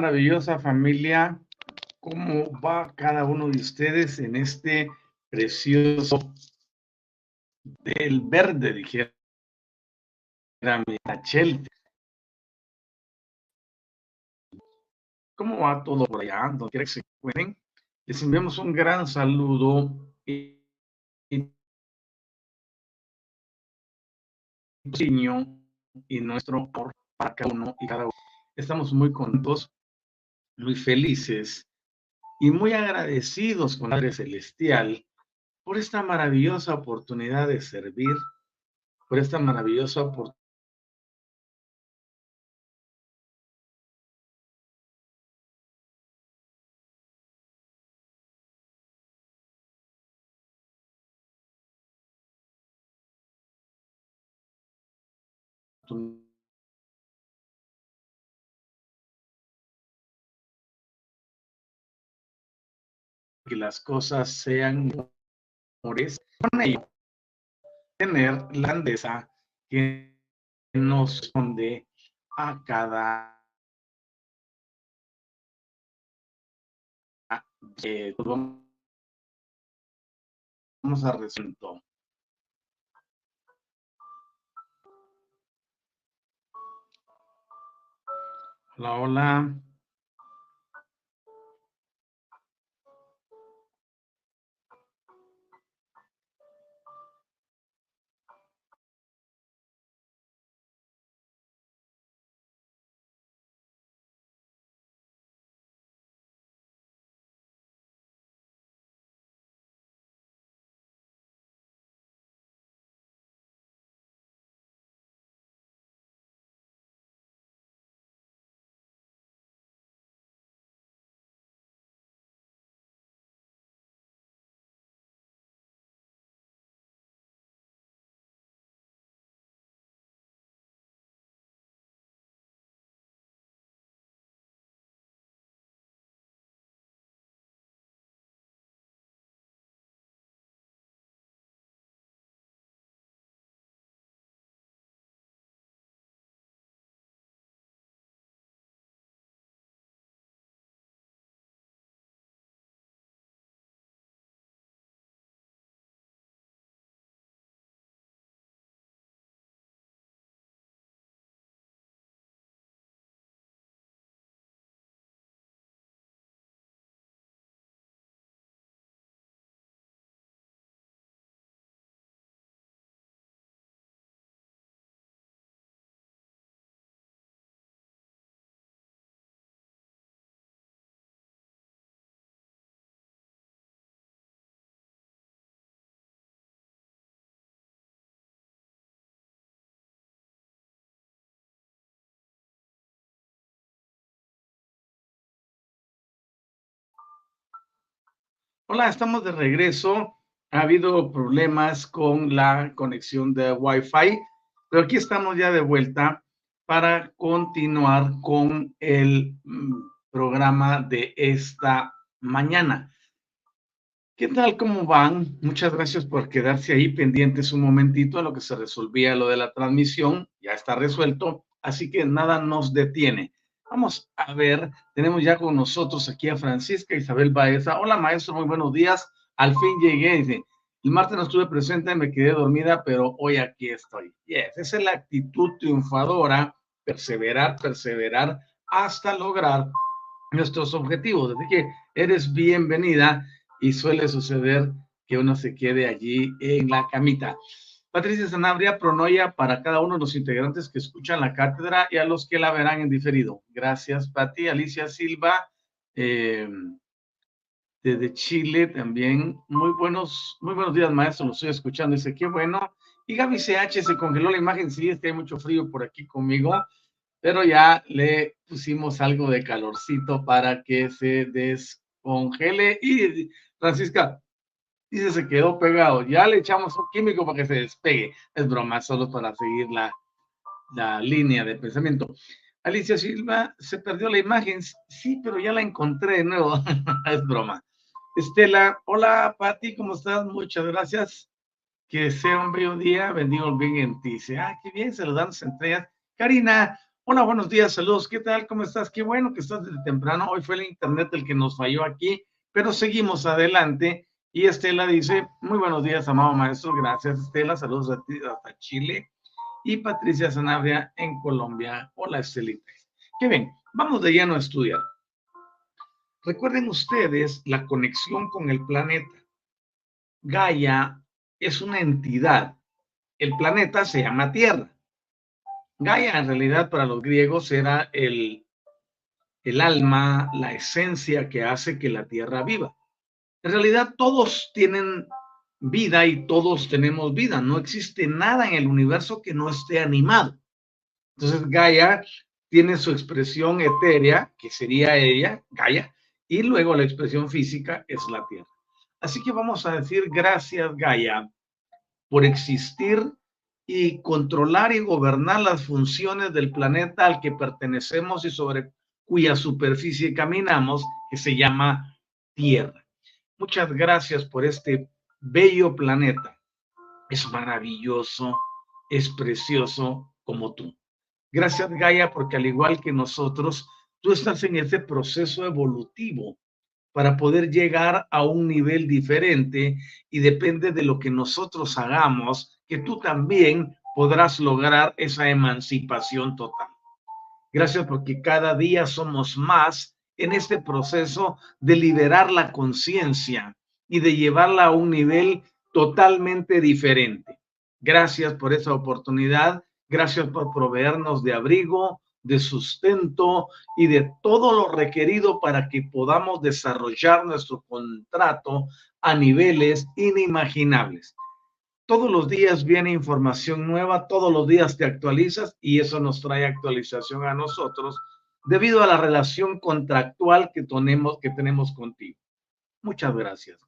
Maravillosa familia, ¿cómo va cada uno de ustedes en este precioso del verde, dijera? ¿Cómo va todo por allá? Donde quiera que se encuentren. Les enviamos un gran saludo y, y, y nuestro amor para cada uno y cada uno Estamos muy contentos, muy felices y muy agradecidos con Padre Celestial por esta maravillosa oportunidad de servir, por esta maravillosa oportunidad que las cosas sean mejores con ello tener la andesa que nos responde a cada eh, vamos a resuelto hola hola Hola, estamos de regreso. Ha habido problemas con la conexión de Wi-Fi, pero aquí estamos ya de vuelta para continuar con el mm, programa de esta mañana. ¿Qué tal? ¿Cómo van? Muchas gracias por quedarse ahí pendientes un momentito a lo que se resolvía lo de la transmisión. Ya está resuelto, así que nada nos detiene. Vamos a ver, tenemos ya con nosotros aquí a Francisca Isabel Baeza. Hola maestro, muy buenos días. Al fin llegué. Dice, el martes no estuve presente, me quedé dormida, pero hoy aquí estoy. Yes, esa es la actitud triunfadora, perseverar, perseverar hasta lograr nuestros objetivos. Así que eres bienvenida y suele suceder que uno se quede allí en la camita. Patricia Sanabria, pronoya para cada uno de los integrantes que escuchan la cátedra y a los que la verán en diferido. Gracias, Pati. Alicia Silva, eh, desde Chile también. Muy buenos, muy buenos días, maestro. Lo estoy escuchando. Dice, qué bueno. Y Gaby CH se congeló la imagen. Sí, es que hay mucho frío por aquí conmigo, pero ya le pusimos algo de calorcito para que se descongele. Y Francisca, dice, se quedó pegado. Ya le echamos un químico para que se despegue. Es broma, solo para seguir la, la línea de pensamiento. Alicia Silva, se perdió la imagen. Sí, pero ya la encontré de nuevo. es broma. Estela, hola Pati, ¿cómo estás? Muchas gracias. Que sea un bello día, bendigo el bien en ti. Dice, ah, qué bien, saludando estrellas. Karina, hola, buenos días, saludos. ¿Qué tal? ¿Cómo estás? Qué bueno que estás desde temprano. Hoy fue el internet el que nos falló aquí, pero seguimos adelante y Estela dice, muy buenos días, amado maestro, gracias Estela, saludos a ti hasta Chile. Y Patricia Sanabria en Colombia. Hola Estelita. Qué bien, vamos de lleno a estudiar. Recuerden ustedes la conexión con el planeta. Gaia es una entidad. El planeta se llama Tierra. Gaia en realidad para los griegos era el, el alma, la esencia que hace que la Tierra viva. En realidad todos tienen vida y todos tenemos vida. No existe nada en el universo que no esté animado. Entonces Gaia tiene su expresión etérea, que sería ella, Gaia, y luego la expresión física es la Tierra. Así que vamos a decir gracias Gaia por existir y controlar y gobernar las funciones del planeta al que pertenecemos y sobre cuya superficie caminamos, que se llama Tierra. Muchas gracias por este bello planeta. Es maravilloso, es precioso como tú. Gracias, Gaia, porque al igual que nosotros, tú estás en ese proceso evolutivo para poder llegar a un nivel diferente y depende de lo que nosotros hagamos, que tú también podrás lograr esa emancipación total. Gracias porque cada día somos más en este proceso de liberar la conciencia y de llevarla a un nivel totalmente diferente. Gracias por esa oportunidad, gracias por proveernos de abrigo, de sustento y de todo lo requerido para que podamos desarrollar nuestro contrato a niveles inimaginables. Todos los días viene información nueva, todos los días te actualizas y eso nos trae actualización a nosotros debido a la relación contractual que tenemos, que tenemos contigo. Muchas gracias.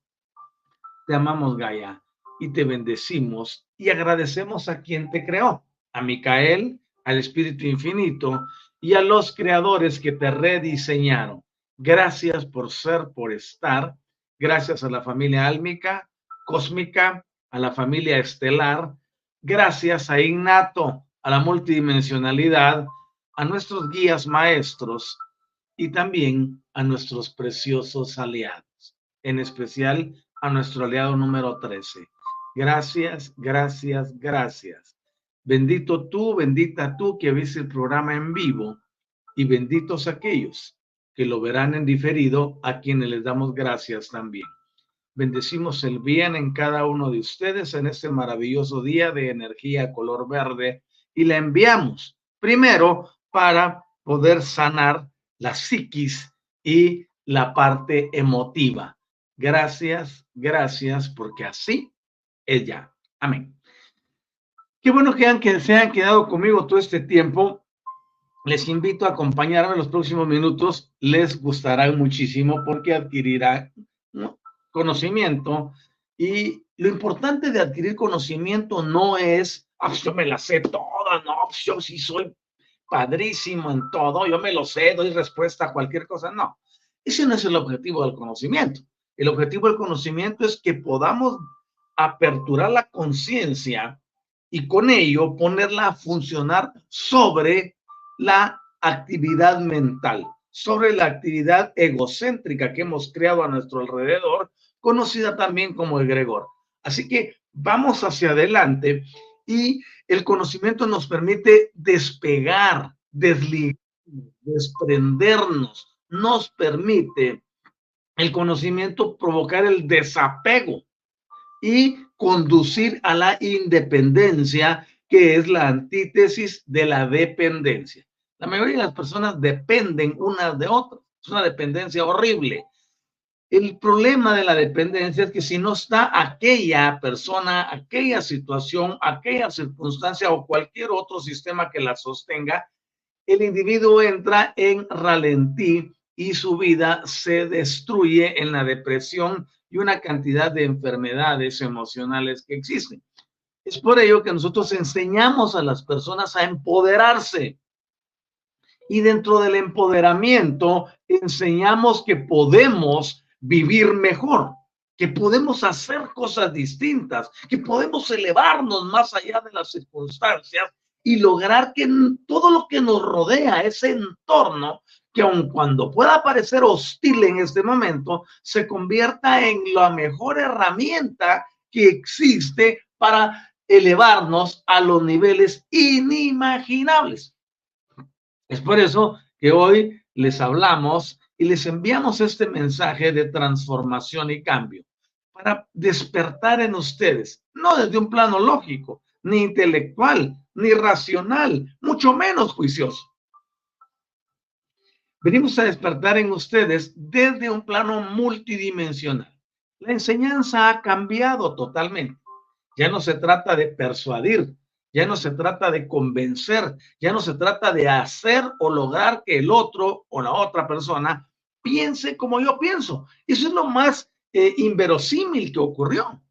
Te amamos, Gaia, y te bendecimos y agradecemos a quien te creó, a Micael, al Espíritu Infinito y a los creadores que te rediseñaron. Gracias por ser, por estar. Gracias a la familia álmica, cósmica, a la familia estelar. Gracias a Innato, a la multidimensionalidad a nuestros guías maestros y también a nuestros preciosos aliados, en especial a nuestro aliado número 13. Gracias, gracias, gracias. Bendito tú, bendita tú que ves el programa en vivo y benditos aquellos que lo verán en diferido, a quienes les damos gracias también. Bendecimos el bien en cada uno de ustedes en este maravilloso día de energía color verde y la enviamos primero para poder sanar la psiquis y la parte emotiva. Gracias, gracias, porque así es ya. Amén. Qué bueno que, que se han quedado conmigo todo este tiempo. Les invito a acompañarme en los próximos minutos. Les gustará muchísimo porque adquirirán conocimiento y lo importante de adquirir conocimiento no es, ah, yo me la sé toda, no, yo sí soy padrísimo en todo, yo me lo sé, doy respuesta a cualquier cosa, no. Ese no es el objetivo del conocimiento. El objetivo del conocimiento es que podamos aperturar la conciencia y con ello ponerla a funcionar sobre la actividad mental, sobre la actividad egocéntrica que hemos creado a nuestro alrededor, conocida también como egregor. Así que vamos hacia adelante y el conocimiento nos permite despegar, desligar, desprendernos, nos permite el conocimiento provocar el desapego y conducir a la independencia, que es la antítesis de la dependencia. La mayoría de las personas dependen unas de otras. Es una dependencia horrible. El problema de la dependencia es que si no está aquella persona, aquella situación, aquella circunstancia o cualquier otro sistema que la sostenga, el individuo entra en ralentí y su vida se destruye en la depresión y una cantidad de enfermedades emocionales que existen. Es por ello que nosotros enseñamos a las personas a empoderarse. Y dentro del empoderamiento enseñamos que podemos vivir mejor, que podemos hacer cosas distintas, que podemos elevarnos más allá de las circunstancias y lograr que todo lo que nos rodea, ese entorno, que aun cuando pueda parecer hostil en este momento, se convierta en la mejor herramienta que existe para elevarnos a los niveles inimaginables. Es por eso que hoy les hablamos y les enviamos este mensaje de transformación y cambio para despertar en ustedes, no desde un plano lógico, ni intelectual, ni racional, mucho menos juicioso, Venimos a despertar en ustedes desde un plano multidimensional. La enseñanza ha cambiado totalmente. Ya no se trata de persuadir, ya no se trata de convencer, ya no se trata de hacer o lograr que el otro o la otra persona piense como yo pienso. Eso es lo más eh, inverosímil que ocurrió.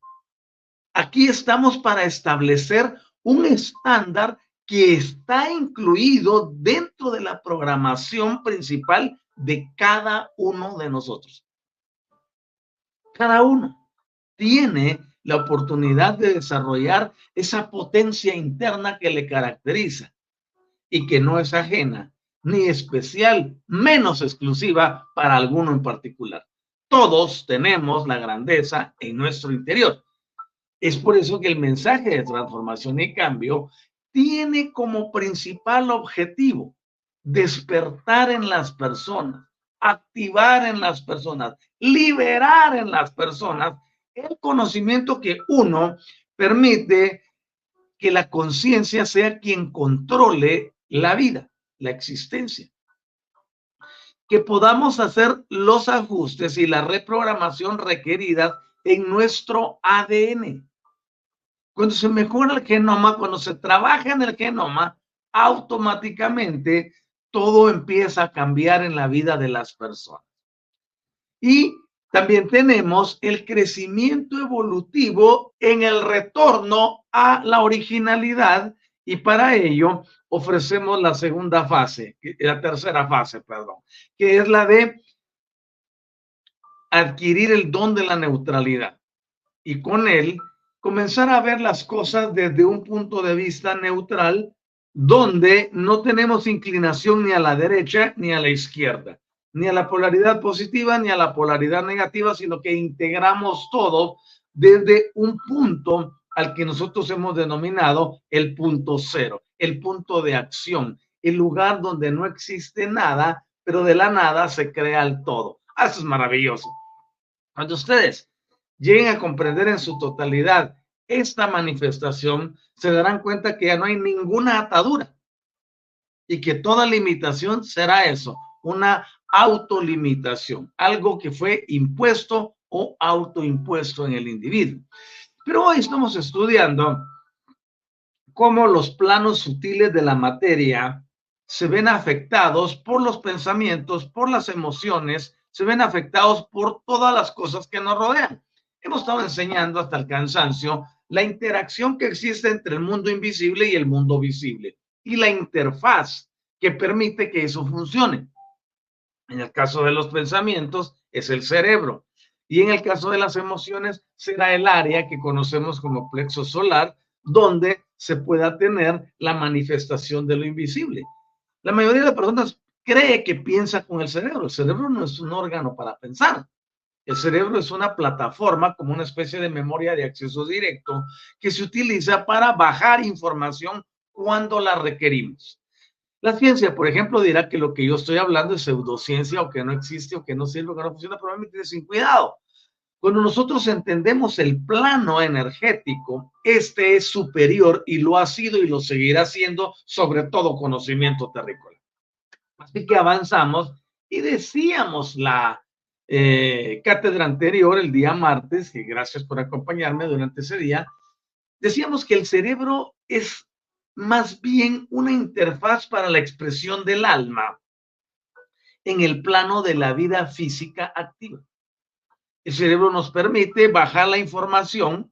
Aquí estamos para establecer un estándar que está incluido dentro de la programación principal de cada uno de nosotros. Cada uno tiene la oportunidad de desarrollar esa potencia interna que le caracteriza y que no es ajena ni especial, menos exclusiva para alguno en particular. Todos tenemos la grandeza en nuestro interior. Es por eso que el mensaje de transformación y cambio tiene como principal objetivo despertar en las personas, activar en las personas, liberar en las personas el conocimiento que uno permite que la conciencia sea quien controle la vida, la existencia. Que podamos hacer los ajustes y la reprogramación requeridas en nuestro ADN. Cuando se mejora el genoma, cuando se trabaja en el genoma, automáticamente todo empieza a cambiar en la vida de las personas. Y también tenemos el crecimiento evolutivo en el retorno a la originalidad y para ello ofrecemos la segunda fase, la tercera fase, perdón, que es la de adquirir el don de la neutralidad. Y con él comenzar a ver las cosas desde un punto de vista neutral, donde no tenemos inclinación ni a la derecha ni a la izquierda, ni a la polaridad positiva ni a la polaridad negativa, sino que integramos todo desde un punto al que nosotros hemos denominado el punto cero, el punto de acción, el lugar donde no existe nada, pero de la nada se crea el todo. Ah, eso es maravilloso. Cuando ustedes lleguen a comprender en su totalidad esta manifestación, se darán cuenta que ya no hay ninguna atadura y que toda limitación será eso, una autolimitación, algo que fue impuesto o autoimpuesto en el individuo. Pero hoy estamos estudiando cómo los planos sutiles de la materia se ven afectados por los pensamientos, por las emociones, se ven afectados por todas las cosas que nos rodean. Hemos estado enseñando hasta el cansancio la interacción que existe entre el mundo invisible y el mundo visible y la interfaz que permite que eso funcione. En el caso de los pensamientos es el cerebro y en el caso de las emociones será el área que conocemos como plexo solar donde se pueda tener la manifestación de lo invisible. La mayoría de las personas cree que piensa con el cerebro. El cerebro no es un órgano para pensar. El cerebro es una plataforma como una especie de memoria de acceso directo que se utiliza para bajar información cuando la requerimos. La ciencia, por ejemplo, dirá que lo que yo estoy hablando es pseudociencia o que no existe o que no sirve o que no funciona, probablemente sin cuidado. Cuando nosotros entendemos el plano energético, este es superior y lo ha sido y lo seguirá siendo sobre todo conocimiento terrícola. Así que avanzamos y decíamos la eh, cátedra anterior, el día martes, y gracias por acompañarme durante ese día, decíamos que el cerebro es más bien una interfaz para la expresión del alma en el plano de la vida física activa. El cerebro nos permite bajar la información,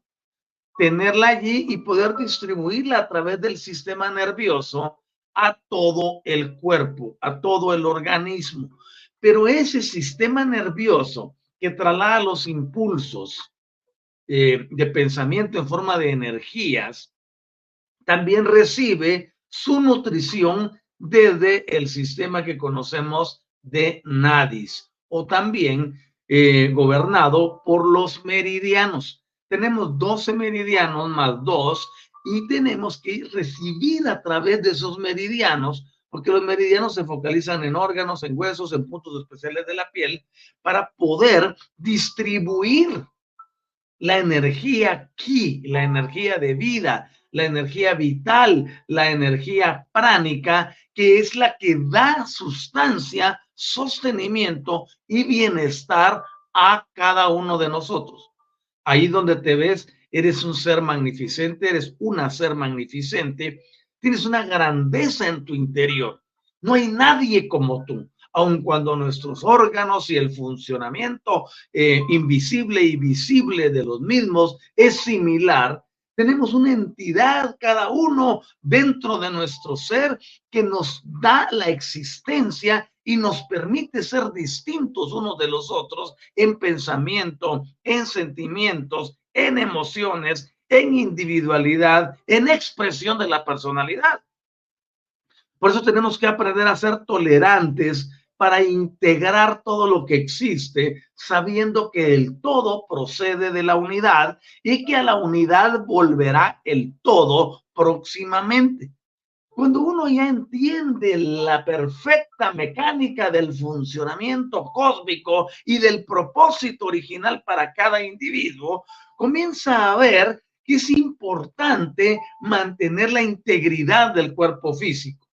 tenerla allí y poder distribuirla a través del sistema nervioso a todo el cuerpo, a todo el organismo. Pero ese sistema nervioso que traslada los impulsos eh, de pensamiento en forma de energías, también recibe su nutrición desde el sistema que conocemos de nadis o también eh, gobernado por los meridianos. Tenemos 12 meridianos más 2 y tenemos que recibir a través de esos meridianos porque los meridianos se focalizan en órganos, en huesos, en puntos especiales de la piel, para poder distribuir la energía ki, la energía de vida, la energía vital, la energía pránica, que es la que da sustancia, sostenimiento y bienestar a cada uno de nosotros. Ahí donde te ves, eres un ser magnificente, eres una ser magnificente Tienes una grandeza en tu interior. No hay nadie como tú, aun cuando nuestros órganos y el funcionamiento eh, invisible y visible de los mismos es similar. Tenemos una entidad cada uno dentro de nuestro ser que nos da la existencia y nos permite ser distintos unos de los otros en pensamiento, en sentimientos, en emociones en individualidad, en expresión de la personalidad. Por eso tenemos que aprender a ser tolerantes para integrar todo lo que existe, sabiendo que el todo procede de la unidad y que a la unidad volverá el todo próximamente. Cuando uno ya entiende la perfecta mecánica del funcionamiento cósmico y del propósito original para cada individuo, comienza a ver es importante mantener la integridad del cuerpo físico.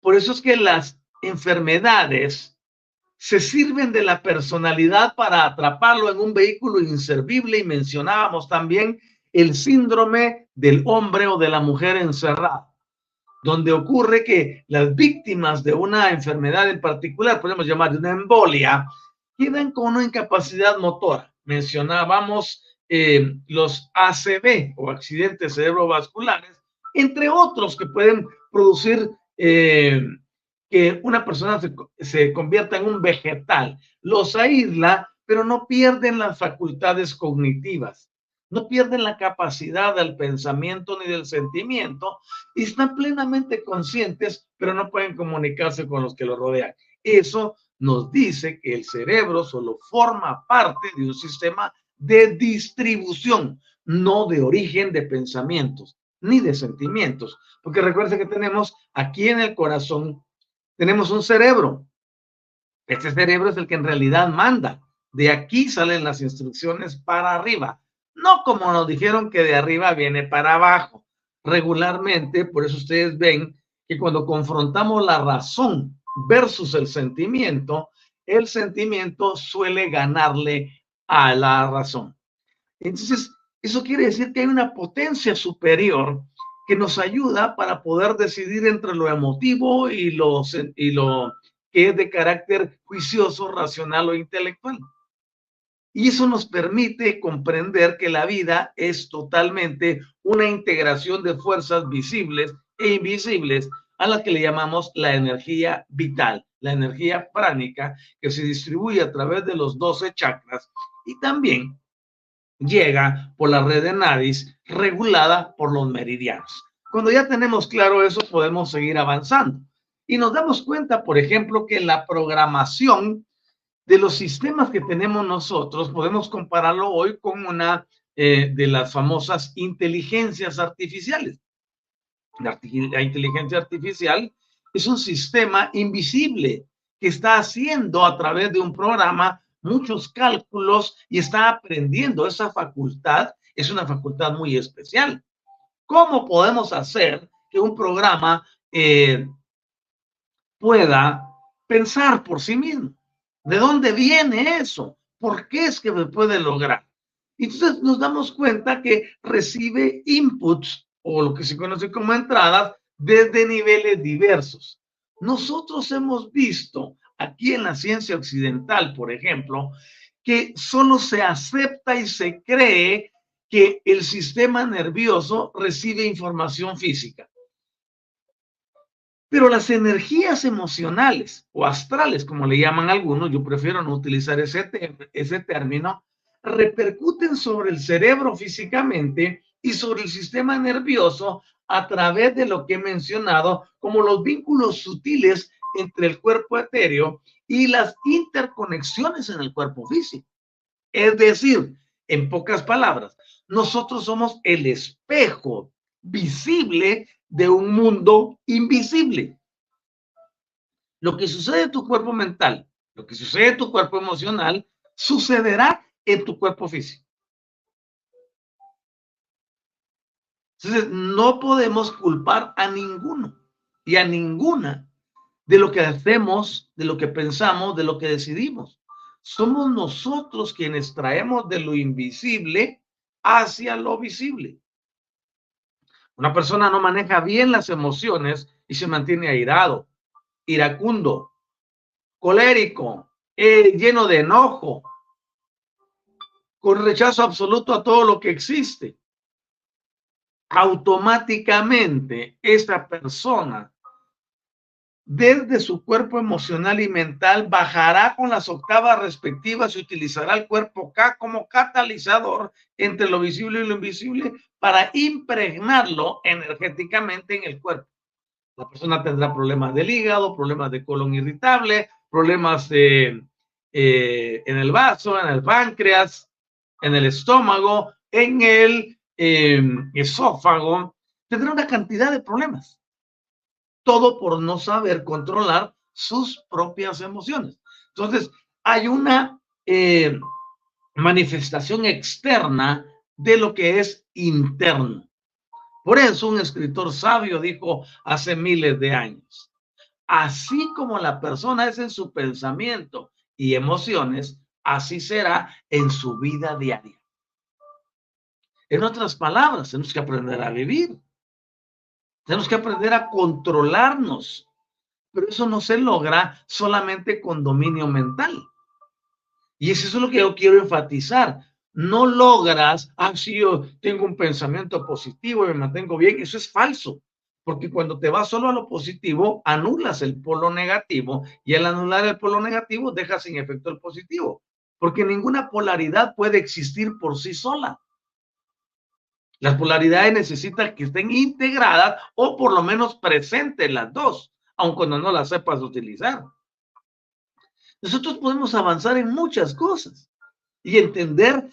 Por eso es que las enfermedades se sirven de la personalidad para atraparlo en un vehículo inservible y mencionábamos también el síndrome del hombre o de la mujer encerrada, donde ocurre que las víctimas de una enfermedad en particular, podemos llamar de una embolia, quedan con una incapacidad motora. Mencionábamos eh, los ACV o accidentes cerebrovasculares, entre otros que pueden producir eh, que una persona se, se, convierta en un vegetal. Los aísla, pero no pierden las facultades cognitivas, no pierden la capacidad del pensamiento ni del sentimiento y están plenamente conscientes, pero no pueden comunicarse con los que los rodean. Eso nos dice que el cerebro solo forma parte de un sistema de distribución, no de origen de pensamientos ni de sentimientos. Porque recuerden que tenemos aquí en el corazón, tenemos un cerebro. Este cerebro es el que en realidad manda. De aquí salen las instrucciones para arriba. No como nos dijeron que de arriba viene para abajo. Regularmente, por eso ustedes ven que cuando confrontamos la razón versus el sentimiento, el sentimiento suele ganarle a la razón. Entonces, eso quiere decir que hay una potencia superior que nos ayuda para poder decidir entre lo emotivo y lo, y lo que es de carácter juicioso, racional o intelectual. Y eso nos permite comprender que la vida es totalmente una integración de fuerzas visibles e invisibles a las que le llamamos la energía vital, la energía pránica que se distribuye a través de los 12 chakras y también llega por la red de nadis regulada por los meridianos. Cuando ya tenemos claro eso, podemos seguir avanzando. Y nos damos cuenta, por ejemplo, que la programación de los sistemas que tenemos nosotros, podemos compararlo hoy con una eh, de las famosas inteligencias artificiales. La, la inteligencia artificial es un sistema invisible que está haciendo a través de un programa muchos cálculos y está aprendiendo. Esa facultad es una facultad muy especial. ¿Cómo podemos hacer que un programa eh, pueda pensar por sí mismo? ¿De dónde viene eso? ¿Por qué es que me puede lograr? Entonces nos damos cuenta que recibe inputs o lo que se conoce como entradas desde niveles diversos. Nosotros hemos visto aquí en la ciencia occidental, por ejemplo, que solo se acepta y se cree que el sistema nervioso recibe información física. Pero las energías emocionales o astrales, como le llaman algunos, yo prefiero no utilizar ese, ese término, repercuten sobre el cerebro físicamente y sobre el sistema nervioso a través de lo que he mencionado como los vínculos sutiles entre el cuerpo etéreo y las interconexiones en el cuerpo físico. Es decir, en pocas palabras, nosotros somos el espejo visible de un mundo invisible. Lo que sucede en tu cuerpo mental, lo que sucede en tu cuerpo emocional, sucederá en tu cuerpo físico. Entonces, no podemos culpar a ninguno y a ninguna de lo que hacemos, de lo que pensamos, de lo que decidimos. Somos nosotros quienes traemos de lo invisible hacia lo visible. Una persona no maneja bien las emociones y se mantiene airado, iracundo, colérico, eh, lleno de enojo, con rechazo absoluto a todo lo que existe. Automáticamente esta persona desde su cuerpo emocional y mental bajará con las octavas respectivas y utilizará el cuerpo K como catalizador entre lo visible y lo invisible para impregnarlo energéticamente en el cuerpo. La persona tendrá problemas del hígado, problemas de colon irritable, problemas de, eh, en el vaso, en el páncreas, en el estómago, en el eh, esófago. Tendrá una cantidad de problemas todo por no saber controlar sus propias emociones. Entonces, hay una eh, manifestación externa de lo que es interno. Por eso un escritor sabio dijo hace miles de años, así como la persona es en su pensamiento y emociones, así será en su vida diaria. En otras palabras, tenemos que aprender a vivir. Tenemos que aprender a controlarnos, pero eso no se logra solamente con dominio mental. Y eso es lo que yo quiero enfatizar. No logras, ah, sí, yo tengo un pensamiento positivo y me mantengo bien. Eso es falso, porque cuando te vas solo a lo positivo, anulas el polo negativo y al anular el polo negativo, dejas sin efecto el positivo, porque ninguna polaridad puede existir por sí sola. Las polaridades necesitan que estén integradas o por lo menos presentes las dos, aun cuando no las sepas utilizar. Nosotros podemos avanzar en muchas cosas y entender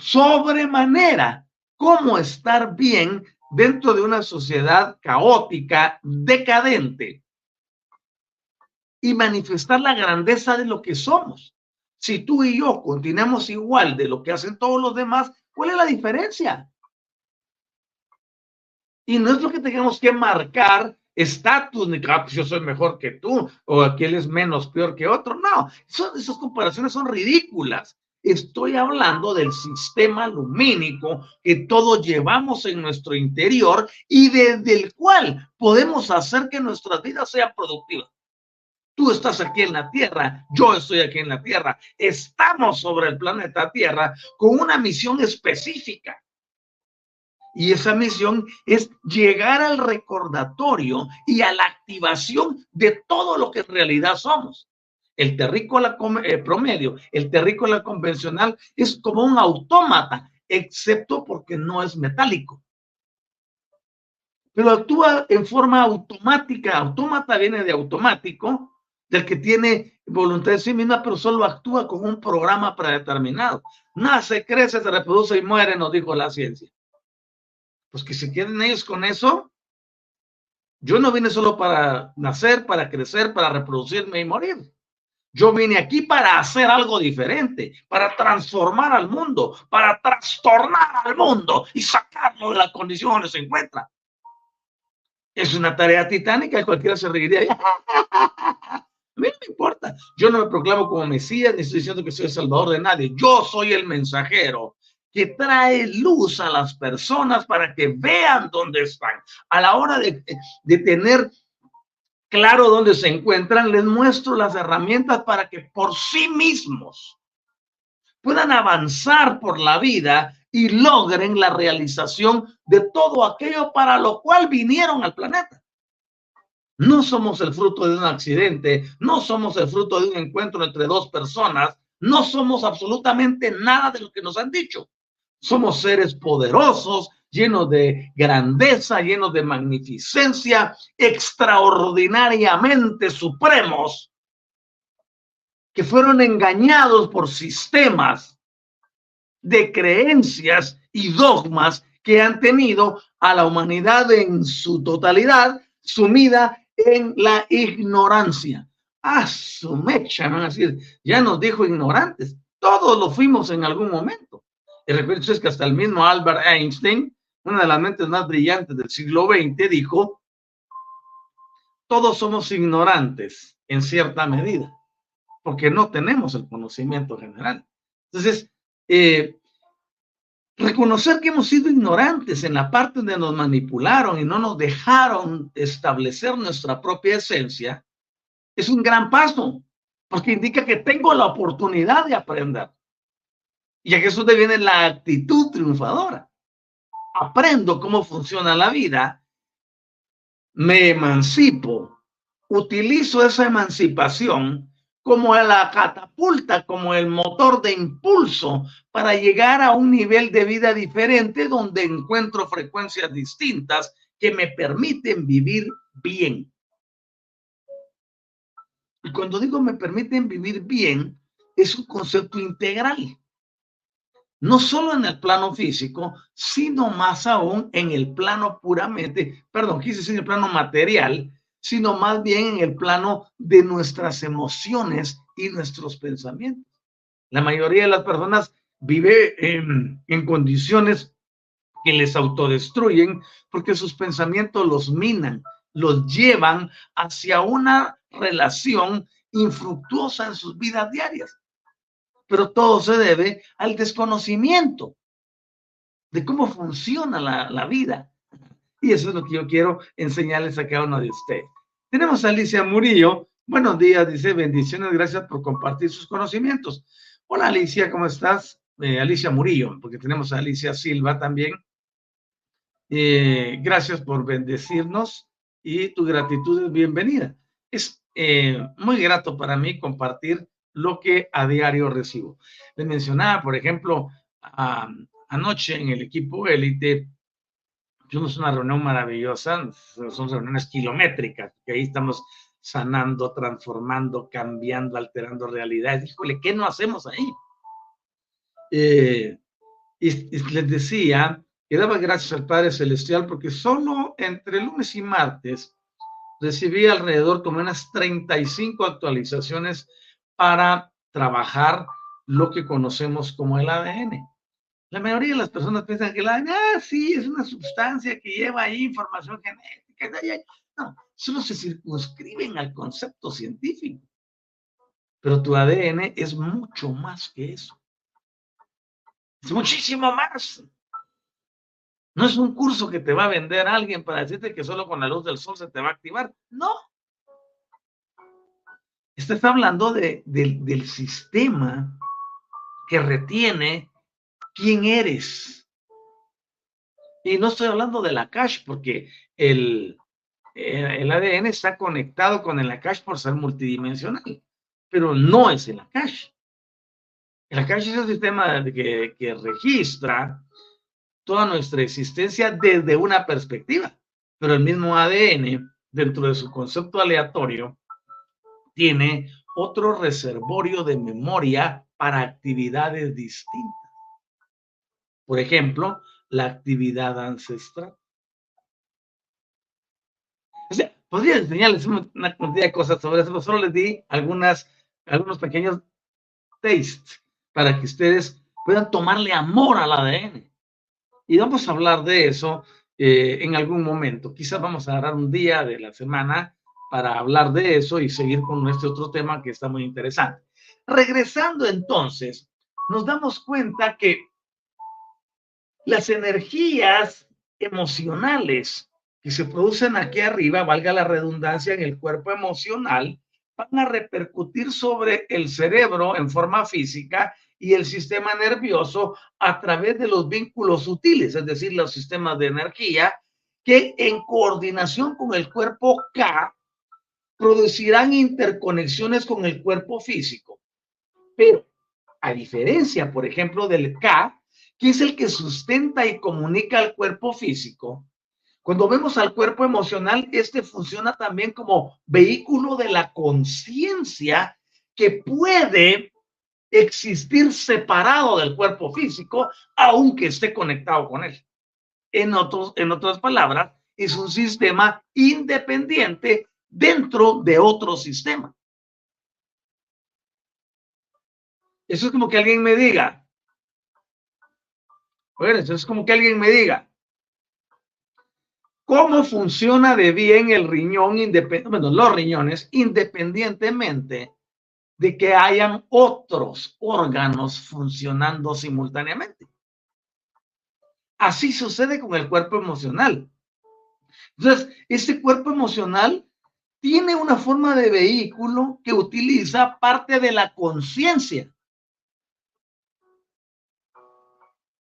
sobremanera cómo estar bien dentro de una sociedad caótica, decadente, y manifestar la grandeza de lo que somos. Si tú y yo continuamos igual de lo que hacen todos los demás, ¿cuál es la diferencia? Y no es lo que tengamos que marcar estatus, ni que ah, pues yo soy mejor que tú, o aquel es menos peor que otro. No, esas comparaciones son ridículas. Estoy hablando del sistema lumínico que todos llevamos en nuestro interior y desde el cual podemos hacer que nuestras vidas sean productivas. Tú estás aquí en la Tierra, yo estoy aquí en la Tierra. Estamos sobre el planeta Tierra con una misión específica. Y esa misión es llegar al recordatorio y a la activación de todo lo que en realidad somos. El terrícola eh, promedio, el terrícola convencional es como un autómata, excepto porque no es metálico. Pero actúa en forma automática. Autómata viene de automático, del que tiene voluntad de sí misma, pero solo actúa con un programa predeterminado. Nace, crece, se reproduce y muere, nos dijo la ciencia. Pues que se queden ellos con eso. Yo no vine solo para nacer, para crecer, para reproducirme y morir. Yo vine aquí para hacer algo diferente, para transformar al mundo, para trastornar al mundo y sacarlo de la condición donde se encuentra. Es una tarea titánica y cualquiera se reiría. A mí no me importa. Yo no me proclamo como Mesías ni estoy diciendo que soy el salvador de nadie. Yo soy el mensajero que trae luz a las personas para que vean dónde están. A la hora de, tener claro dónde se encuentran, les muestro las herramientas para que por sí mismos puedan avanzar por la vida y logren la realización de todo aquello para lo cual vinieron al planeta. No somos el fruto de un accidente, no somos el fruto de un encuentro entre dos personas, no somos absolutamente nada de lo que nos han dicho. Somos seres poderosos, llenos de grandeza, llenos de magnificencia, extraordinariamente supremos, que fueron engañados por sistemas de creencias y dogmas que han tenido a la humanidad en su totalidad sumida en la ignorancia. Ah, su mecha, van a decir, ya nos dijo ignorantes. Todos lo fuimos en algún momento. Y recuerden que hasta el mismo Albert Einstein una de las mentes más brillantes del siglo XX, dijo, todos somos ignorantes en cierta medida, porque no tenemos el conocimiento general. Entonces, eh, reconocer que hemos sido ignorantes en la parte donde nos manipularon y no nos dejaron establecer nuestra propia esencia, es un gran paso, porque indica que tengo la oportunidad de aprender. Y aquí es donde viene la actitud triunfadora aprendo cómo funciona la vida, me emancipo, utilizo esa emancipación como la catapulta, como el motor de impulso para llegar a un nivel de vida diferente donde encuentro frecuencias distintas que me permiten vivir bien. Y cuando digo me permiten vivir bien, es un concepto integral no solo en el plano físico, sino más aún en el plano puramente, perdón, quise decir el plano material, sino más bien en el plano de nuestras emociones y nuestros pensamientos. La mayoría de las personas vive en, en condiciones que les autodestruyen porque sus pensamientos los minan, los llevan hacia una relación infructuosa en sus vidas diarias pero todo se debe al desconocimiento de cómo funciona la, vida. Y eso es lo que yo quiero enseñarles a cada uno de ustedes. Tenemos a Alicia Murillo. Buenos días, dice, bendiciones, gracias por compartir sus conocimientos. Hola Alicia, ¿cómo estás? Eh, Alicia Murillo, porque tenemos a Alicia Silva también. Eh, gracias por bendecirnos y tu gratitud es bienvenida. Es eh, muy grato para mí compartir lo que a diario recibo. Les mencionaba, por ejemplo, anoche en el equipo élite, tuvimos una reunión maravillosa, son reuniones kilométricas, que ahí estamos sanando, transformando, cambiando, alterando realidades. Híjole, ¿qué no hacemos ahí? Eh, y, les decía que daba gracias al Padre Celestial porque solo entre lunes y martes recibí alrededor como unas 35 actualizaciones para trabajar lo que conocemos como el ADN. La mayoría de las personas piensan que el ADN, ah, sí, es una sustancia que lleva ahí información genética. No, solo se circunscriben al concepto científico. Pero tu ADN es mucho más que eso. Es muchísimo más. No es un curso que te va a vender alguien para decirte que solo con la luz del sol se te va a activar. No. Este está hablando de, del sistema que retiene quién eres. Y no estoy hablando de la cache, porque el, el ADN está conectado con el cache por ser multidimensional, pero no es el cache. El cache es el sistema que, que registra toda nuestra existencia desde una perspectiva, pero el mismo ADN, dentro de su concepto aleatorio, tiene otro reservorio de memoria para actividades distintas. Por ejemplo, la actividad ancestral. O sea, podría enseñarles una cantidad de cosas sobre eso, pero solo les di algunas, algunos pequeños tastes para que ustedes puedan tomarle amor al ADN. Y vamos a hablar de eso eh, en algún momento. Quizás vamos a agarrar un día de la semana para hablar de eso y seguir con nuestro otro tema que está muy interesante. Regresando entonces, nos damos cuenta que las energías emocionales que se producen aquí arriba, valga la redundancia, en el cuerpo emocional, van a repercutir sobre el cerebro en forma física y el sistema nervioso a través de los vínculos sutiles, es decir, los sistemas de energía, que en coordinación con el cuerpo K producirán interconexiones con el cuerpo físico. Pero, a diferencia, por ejemplo, del K, que es el que sustenta y comunica al cuerpo físico, cuando vemos al cuerpo emocional, este funciona también como vehículo de la conciencia que puede existir separado del cuerpo físico, aunque esté conectado con él. En, otros, en otras palabras, es un sistema independiente dentro de otro sistema. Eso es como que alguien me diga, bueno, eso es como que alguien me diga, ¿cómo funciona de bien el riñón, bueno, los riñones, independientemente de que hayan otros órganos funcionando simultáneamente. Así sucede con el cuerpo emocional. Entonces, este cuerpo emocional tiene una forma de vehículo que utiliza parte de la conciencia.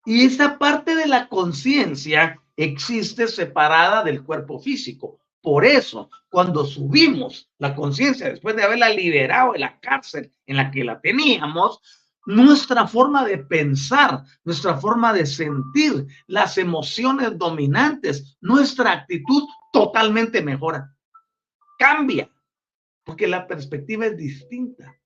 Y esa parte de la conciencia existe separada del cuerpo físico. Por eso, cuando subimos la conciencia, después de haberla liberado de la cárcel en la que la teníamos, nuestra forma de pensar, nuestra forma de sentir, las emociones dominantes, nuestra actitud totalmente mejora. Cambia, porque la perspectiva es distinta.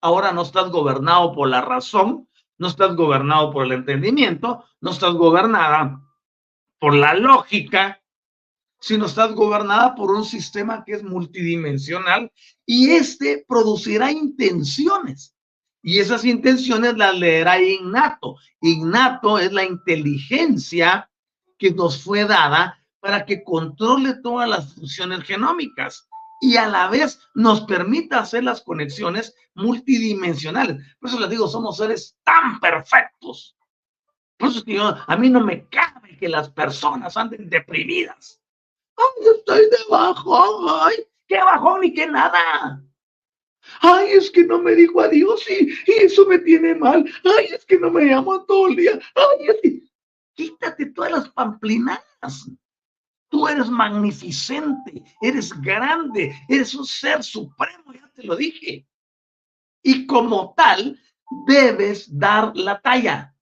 Ahora no estás gobernado por la razón, no estás gobernado por el entendimiento, no estás gobernada por la lógica, sino estás gobernada por un sistema que es multidimensional y este producirá intenciones. Y esas intenciones las leerá innato. Innato es la inteligencia que nos fue dada para que controle todas las funciones genómicas y a la vez nos permita hacer las conexiones multidimensionales. Por eso les digo, somos seres tan perfectos. Por eso es que a mí no me cabe que las personas anden deprimidas. Ay, estoy debajo, ay, qué bajón ni qué nada. Ay, es que no me dijo adiós y, y eso me tiene mal. Ay, es que no me llamo todo el día. Ay, es que... Quítate todas las pamplinas. Tú eres magnificente, eres grande, eres un ser supremo, ya te lo dije. Y como tal, debes dar la talla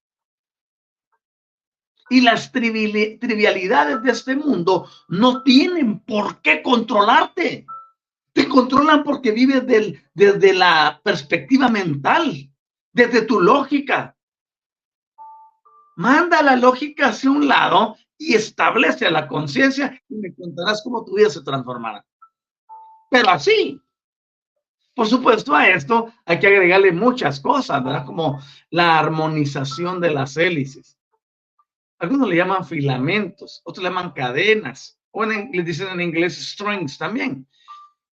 y las trivialidades de este mundo no tienen por qué controlarte. Te controlan porque vives desde la perspectiva mental, desde tu lógica. Manda la lógica hacia un lado y establece la conciencia y me contarás cómo tu vida se transformará. Pero así, por supuesto, a esto hay que agregarle muchas cosas, ¿verdad? Como la armonización de las hélices algunos le llaman filamentos, otros le llaman cadenas, o le dicen en inglés strings también.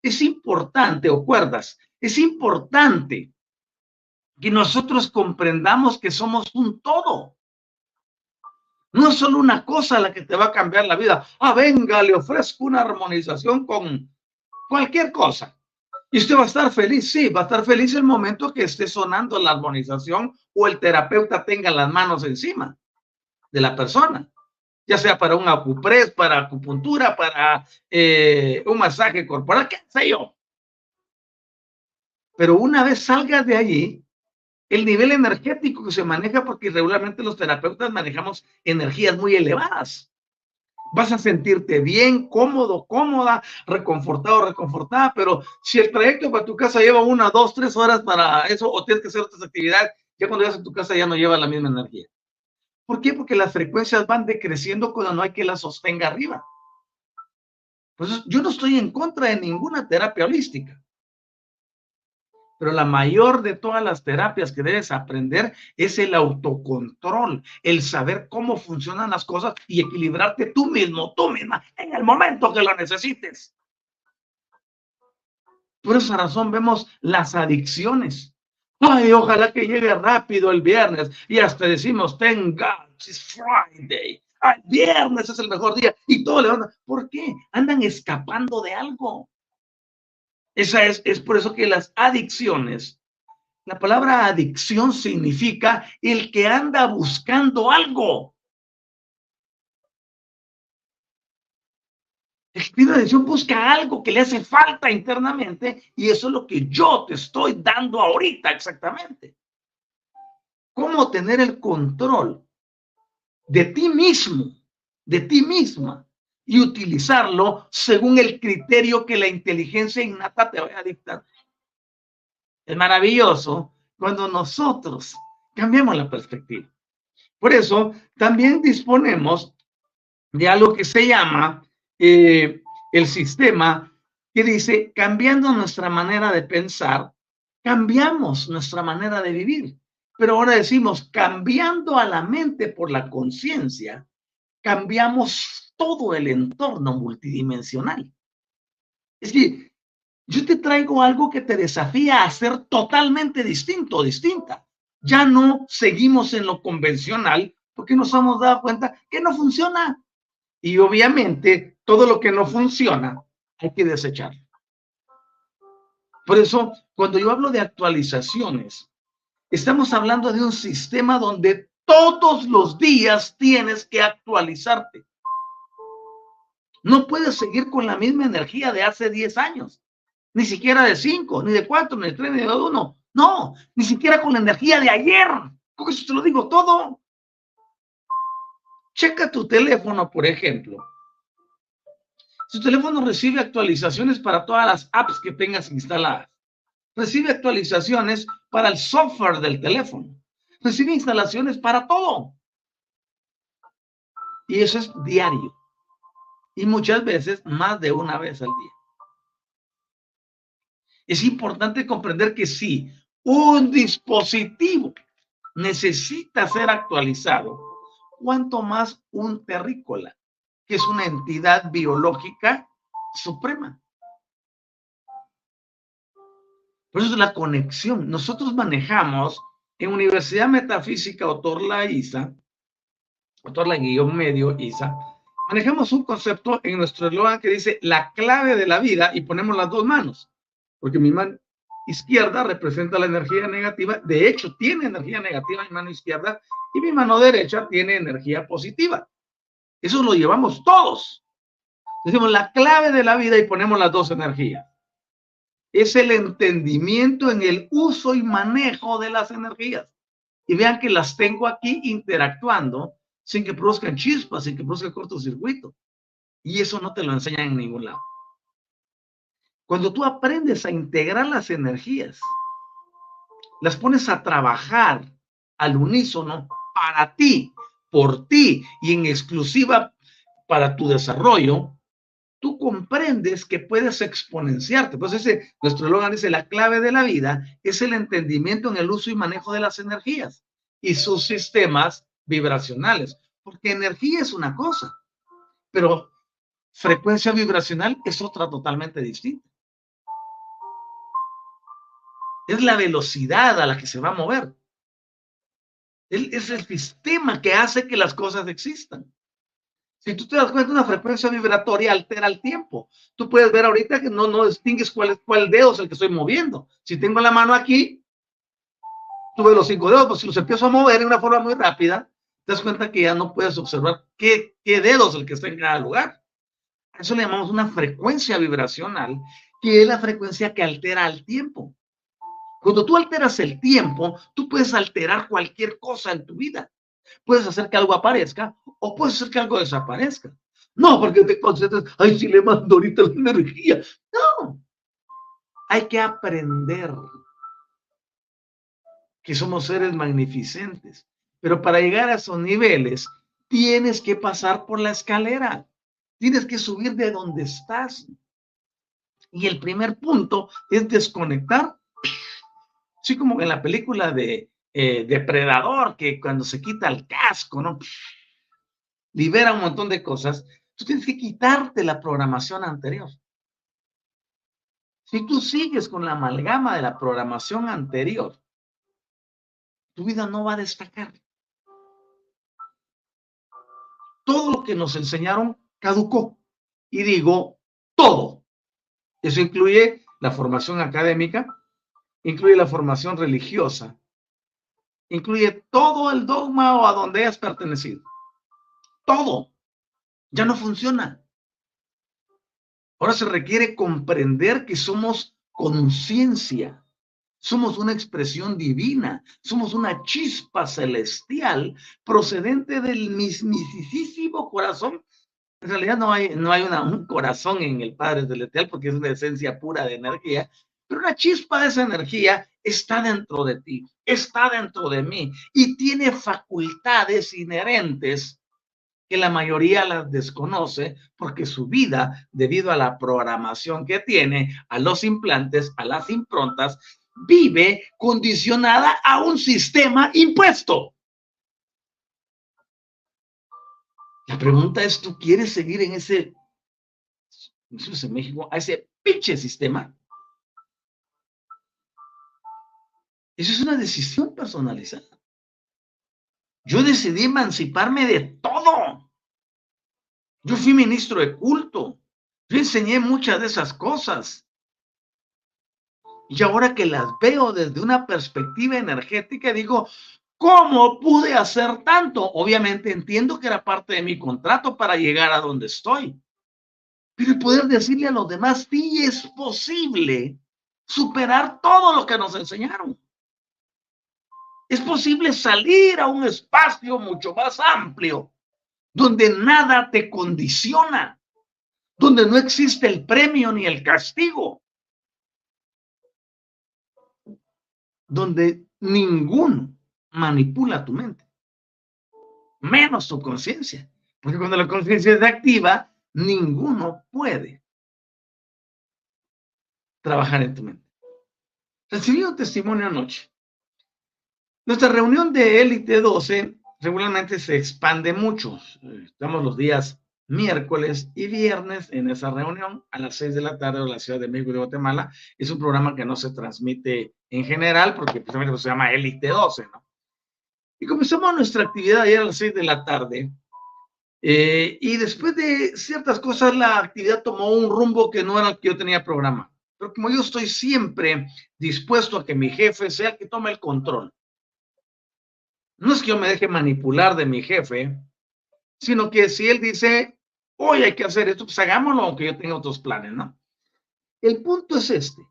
Es importante, o cuerdas, es importante que nosotros comprendamos que somos un todo. No es solo una cosa la que te va a cambiar la vida. Ah, venga, le ofrezco una armonización con cualquier cosa. Y usted va a estar feliz, sí, va a estar feliz el momento que esté sonando la armonización o el terapeuta tenga las manos encima de la persona, ya sea para un acupres, para acupuntura, para eh, un masaje corporal, qué sé yo. Pero una vez salgas de allí, el nivel energético que se maneja, porque regularmente los terapeutas manejamos energías muy elevadas vas a sentirte bien, cómodo, cómoda, reconfortado, reconfortada, pero si el trayecto para tu casa lleva una, dos, tres horas para eso, o tienes que hacer otras actividades, ya cuando llegas a tu casa ya no lleva la misma energía. ¿Por qué? Porque las frecuencias van decreciendo cuando no hay que las sostenga arriba. Pues yo no estoy en contra de ninguna terapia holística. Pero la mayor de todas las terapias que debes aprender es el autocontrol, el saber cómo funcionan las cosas y equilibrarte tú mismo, tú misma, en el momento que lo necesites. Por esa razón vemos las adicciones. Ay, ojalá que llegue rápido el viernes y hasta decimos, thank God, it's Friday. Ay, viernes es el mejor día y todo le van. ¿Por qué? Andan escapando de algo. Esa es, es por eso que las adicciones, la palabra adicción significa el que anda buscando algo. El de adicción busca algo que le hace falta internamente y eso es lo que yo te estoy dando ahorita exactamente. ¿Cómo tener el control de ti mismo, de ti misma? Y utilizarlo según el criterio que la inteligencia innata te vaya a dictar. Es maravilloso cuando nosotros cambiamos la perspectiva. Por eso también disponemos de algo que se llama eh, el sistema que dice, cambiando nuestra manera de pensar, cambiamos nuestra manera de vivir. Pero ahora decimos, cambiando a la mente por la conciencia, cambiamos todo el entorno multidimensional. Es que yo te traigo algo que te desafía a ser totalmente distinto distinta. Ya no seguimos en lo convencional porque nos hemos dado cuenta que no funciona. Y obviamente todo lo que no funciona hay que desecharlo. Por eso, cuando yo hablo de actualizaciones, estamos hablando de un sistema donde todos los días tienes que actualizarte. No puedes seguir con la misma energía de hace 10 años, ni siquiera de 5, ni de 4, ni de 3, ni de 1. No, ni siquiera con la energía de ayer. Con eso te lo digo todo. Checa tu teléfono, por ejemplo. Tu teléfono recibe actualizaciones para todas las apps que tengas instaladas. Recibe actualizaciones para el software del teléfono. Recibe instalaciones para todo. Y eso es diario y muchas veces más de una vez al día. Es importante comprender que si un dispositivo necesita ser actualizado, cuanto más un terrícola, que es una entidad biológica suprema. Por eso es la conexión. Nosotros manejamos en Universidad Metafísica Otorla ISA, Otorla guion medio ISA, manejamos un concepto en nuestro eslogan que dice la clave de la vida y ponemos las dos manos, porque mi mano izquierda representa la energía negativa, de hecho tiene energía negativa mi mano izquierda y mi mano derecha tiene energía positiva. Eso lo llevamos todos. Decimos la clave de la vida y ponemos las dos energías. Es el entendimiento en el uso y manejo de las energías. Y vean que las tengo aquí interactuando sin que produzcan chispas, sin que produzcan cortocircuito. Y eso no te lo enseñan en ningún lado. Cuando tú aprendes a integrar las energías, las pones a trabajar al unísono para ti, por ti y en exclusiva para tu desarrollo, tú comprendes que puedes exponenciarte. Pues ese, nuestro eslogan dice, la clave de la vida es el entendimiento en el uso y manejo de las energías y sus sistemas vibracionales, porque energía es una cosa, pero frecuencia vibracional es otra totalmente distinta. Es la velocidad a la que se va a mover. Es el sistema que hace que las cosas existan. Si tú te das cuenta, una frecuencia vibratoria altera el tiempo. Tú puedes ver ahorita que no, no distingues cuál, cuál dedo es el que estoy moviendo. Si tengo la mano aquí, tú ves los cinco dedos, pues si los empiezo a mover de una forma muy rápida, te das cuenta que ya no puedes observar qué, qué dedo es el que está en cada lugar. Eso le llamamos una frecuencia vibracional, que es la frecuencia que altera el tiempo. Cuando tú alteras el tiempo, tú puedes alterar cualquier cosa en tu vida. Puedes hacer que algo aparezca o puedes hacer que algo desaparezca. No, porque te concentras, ay, si le mando ahorita la energía. No. Hay que aprender que somos seres magnificentes. Pero para llegar a esos niveles, tienes que pasar por la escalera. Tienes que subir de donde estás. Y el primer punto es desconectar. Así como en la película de eh, Depredador, que cuando se quita el casco, ¿no? Libera un montón de cosas. Tú tienes que quitarte la programación anterior. Si tú sigues con la amalgama de la programación anterior, tu vida no va a destacar. Todo lo que nos enseñaron caducó. Y digo todo. Eso incluye la formación académica, incluye la formación religiosa, incluye todo el dogma o a donde hayas pertenecido. Todo. Ya no funciona. Ahora se requiere comprender que somos conciencia, somos una expresión divina, somos una chispa celestial procedente del mismísimo corazón. En realidad no hay, no hay un corazón en el Padre Celestial porque es una esencia pura de energía, pero una chispa de esa energía está dentro de ti, está dentro de mí y tiene facultades inherentes que la mayoría las desconoce porque su vida, debido a la programación que tiene, a los implantes, a las improntas, vive condicionada a un sistema impuesto. La pregunta es, ¿tú quieres seguir en ese, en México, a ese pinche sistema? Eso es una decisión personalizada. Yo decidí emanciparme de todo. Yo fui ministro de culto. Yo enseñé muchas de esas cosas. Y ahora que las veo desde una perspectiva energética, digo, ¿Cómo pude hacer tanto? Obviamente entiendo que era parte de mi contrato para llegar a donde estoy. Pero poder decirle a los demás, sí es posible superar todo lo que nos enseñaron. Es posible salir a un espacio mucho más amplio, donde nada te condiciona, donde no existe el premio ni el castigo, donde ningún manipula tu mente, menos tu conciencia. Porque cuando la conciencia es activa, ninguno puede trabajar en tu mente. Recibí un testimonio anoche. Nuestra reunión de élite 12 regularmente se expande mucho. Estamos los días miércoles y viernes en esa reunión a las 6 de la tarde en la Ciudad de México de Guatemala. Es un programa que no se transmite en general porque precisamente se llama Élite 12, ¿no? Y comenzamos nuestra actividad ayer a las seis de la tarde. Eh, y después de ciertas cosas, la actividad tomó un rumbo que no era el que yo tenía programa. Pero como yo estoy siempre dispuesto a que mi jefe sea el que tome el control. No es que yo me deje manipular de mi jefe, sino que si él dice, hoy hay que hacer esto, pues hagámoslo, aunque yo tenga otros planes, ¿no? El punto es este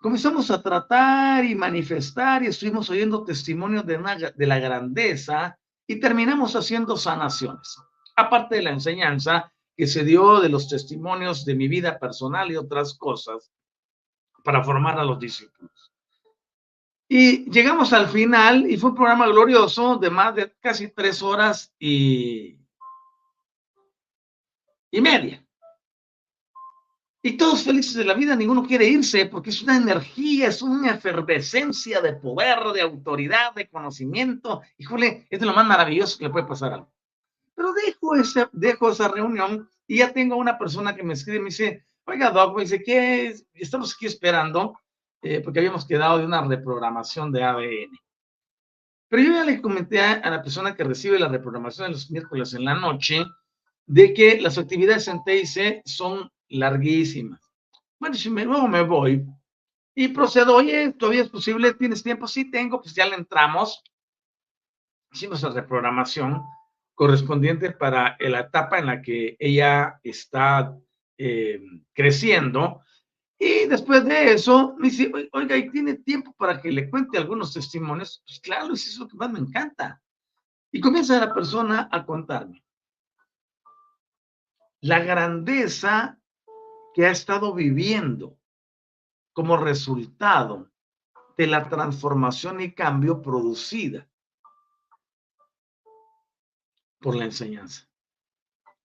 comenzamos a tratar y manifestar y estuvimos oyendo testimonios de, de la grandeza y terminamos haciendo sanaciones. Aparte de la enseñanza que se dio de los testimonios de mi vida personal y otras cosas para formar a los discípulos. Y llegamos al final y fue un programa glorioso de más de casi tres horas y, y media. Y todos felices de la vida, ninguno quiere irse porque es una energía, es una efervescencia de poder, de autoridad, de conocimiento. Híjole, es de lo más maravilloso que le puede pasar algo. Pero dejo, ese, dejo esa reunión y ya tengo una persona que me escribe y me dice, oiga, Doc, me dice, ¿qué? Estamos aquí esperando eh, porque habíamos quedado de una reprogramación de ADN. Pero yo ya le comenté a, a la persona que recibe la reprogramación de los miércoles en la noche de que las actividades en TIC son larguísimas. Bueno, si me, luego me voy y procedo, oye, ¿todavía es posible? ¿Tienes tiempo? Sí, tengo, pues ya le entramos. Hicimos la reprogramación correspondiente para la etapa en la que ella está eh, creciendo. Y después de eso, me dice, oiga, ¿y tiene tiempo para que le cuente algunos testimonios? Pues claro, eso es lo que más me encanta. Y comienza la persona a contarme la grandeza que ha estado viviendo como resultado de la transformación y cambio producida por la enseñanza.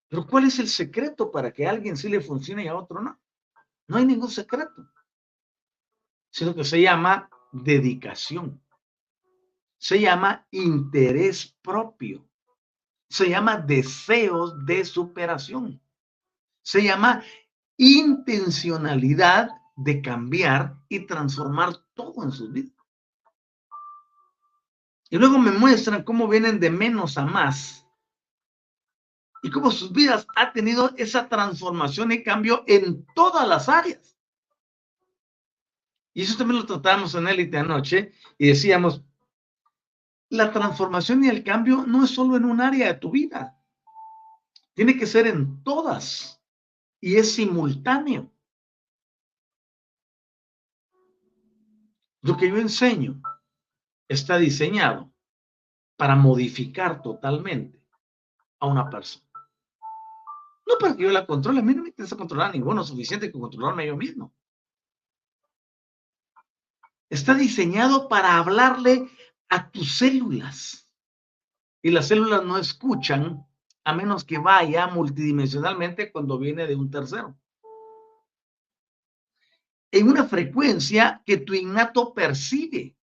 Pero ¿cuál es el secreto para que a alguien sí le funcione y a otro no? No hay ningún secreto, sino que se llama dedicación, se llama interés propio, se llama deseos de superación, se llama intencionalidad de cambiar y transformar todo en sus vidas. Y luego me muestran cómo vienen de menos a más y cómo sus vidas ha tenido esa transformación y cambio en todas las áreas. Y eso también lo tratamos en élite anoche y decíamos, la transformación y el cambio no es solo en un área de tu vida, tiene que ser en todas y es simultáneo. Lo que yo enseño está diseñado para modificar totalmente a una persona. No para que yo la controle, a mí no me interesa controlar a ninguno, suficiente que controlarme yo mismo. Está diseñado para hablarle a tus células. Y las células no escuchan a menos que vaya multidimensionalmente cuando viene de un tercero. En una frecuencia que tu innato percibe.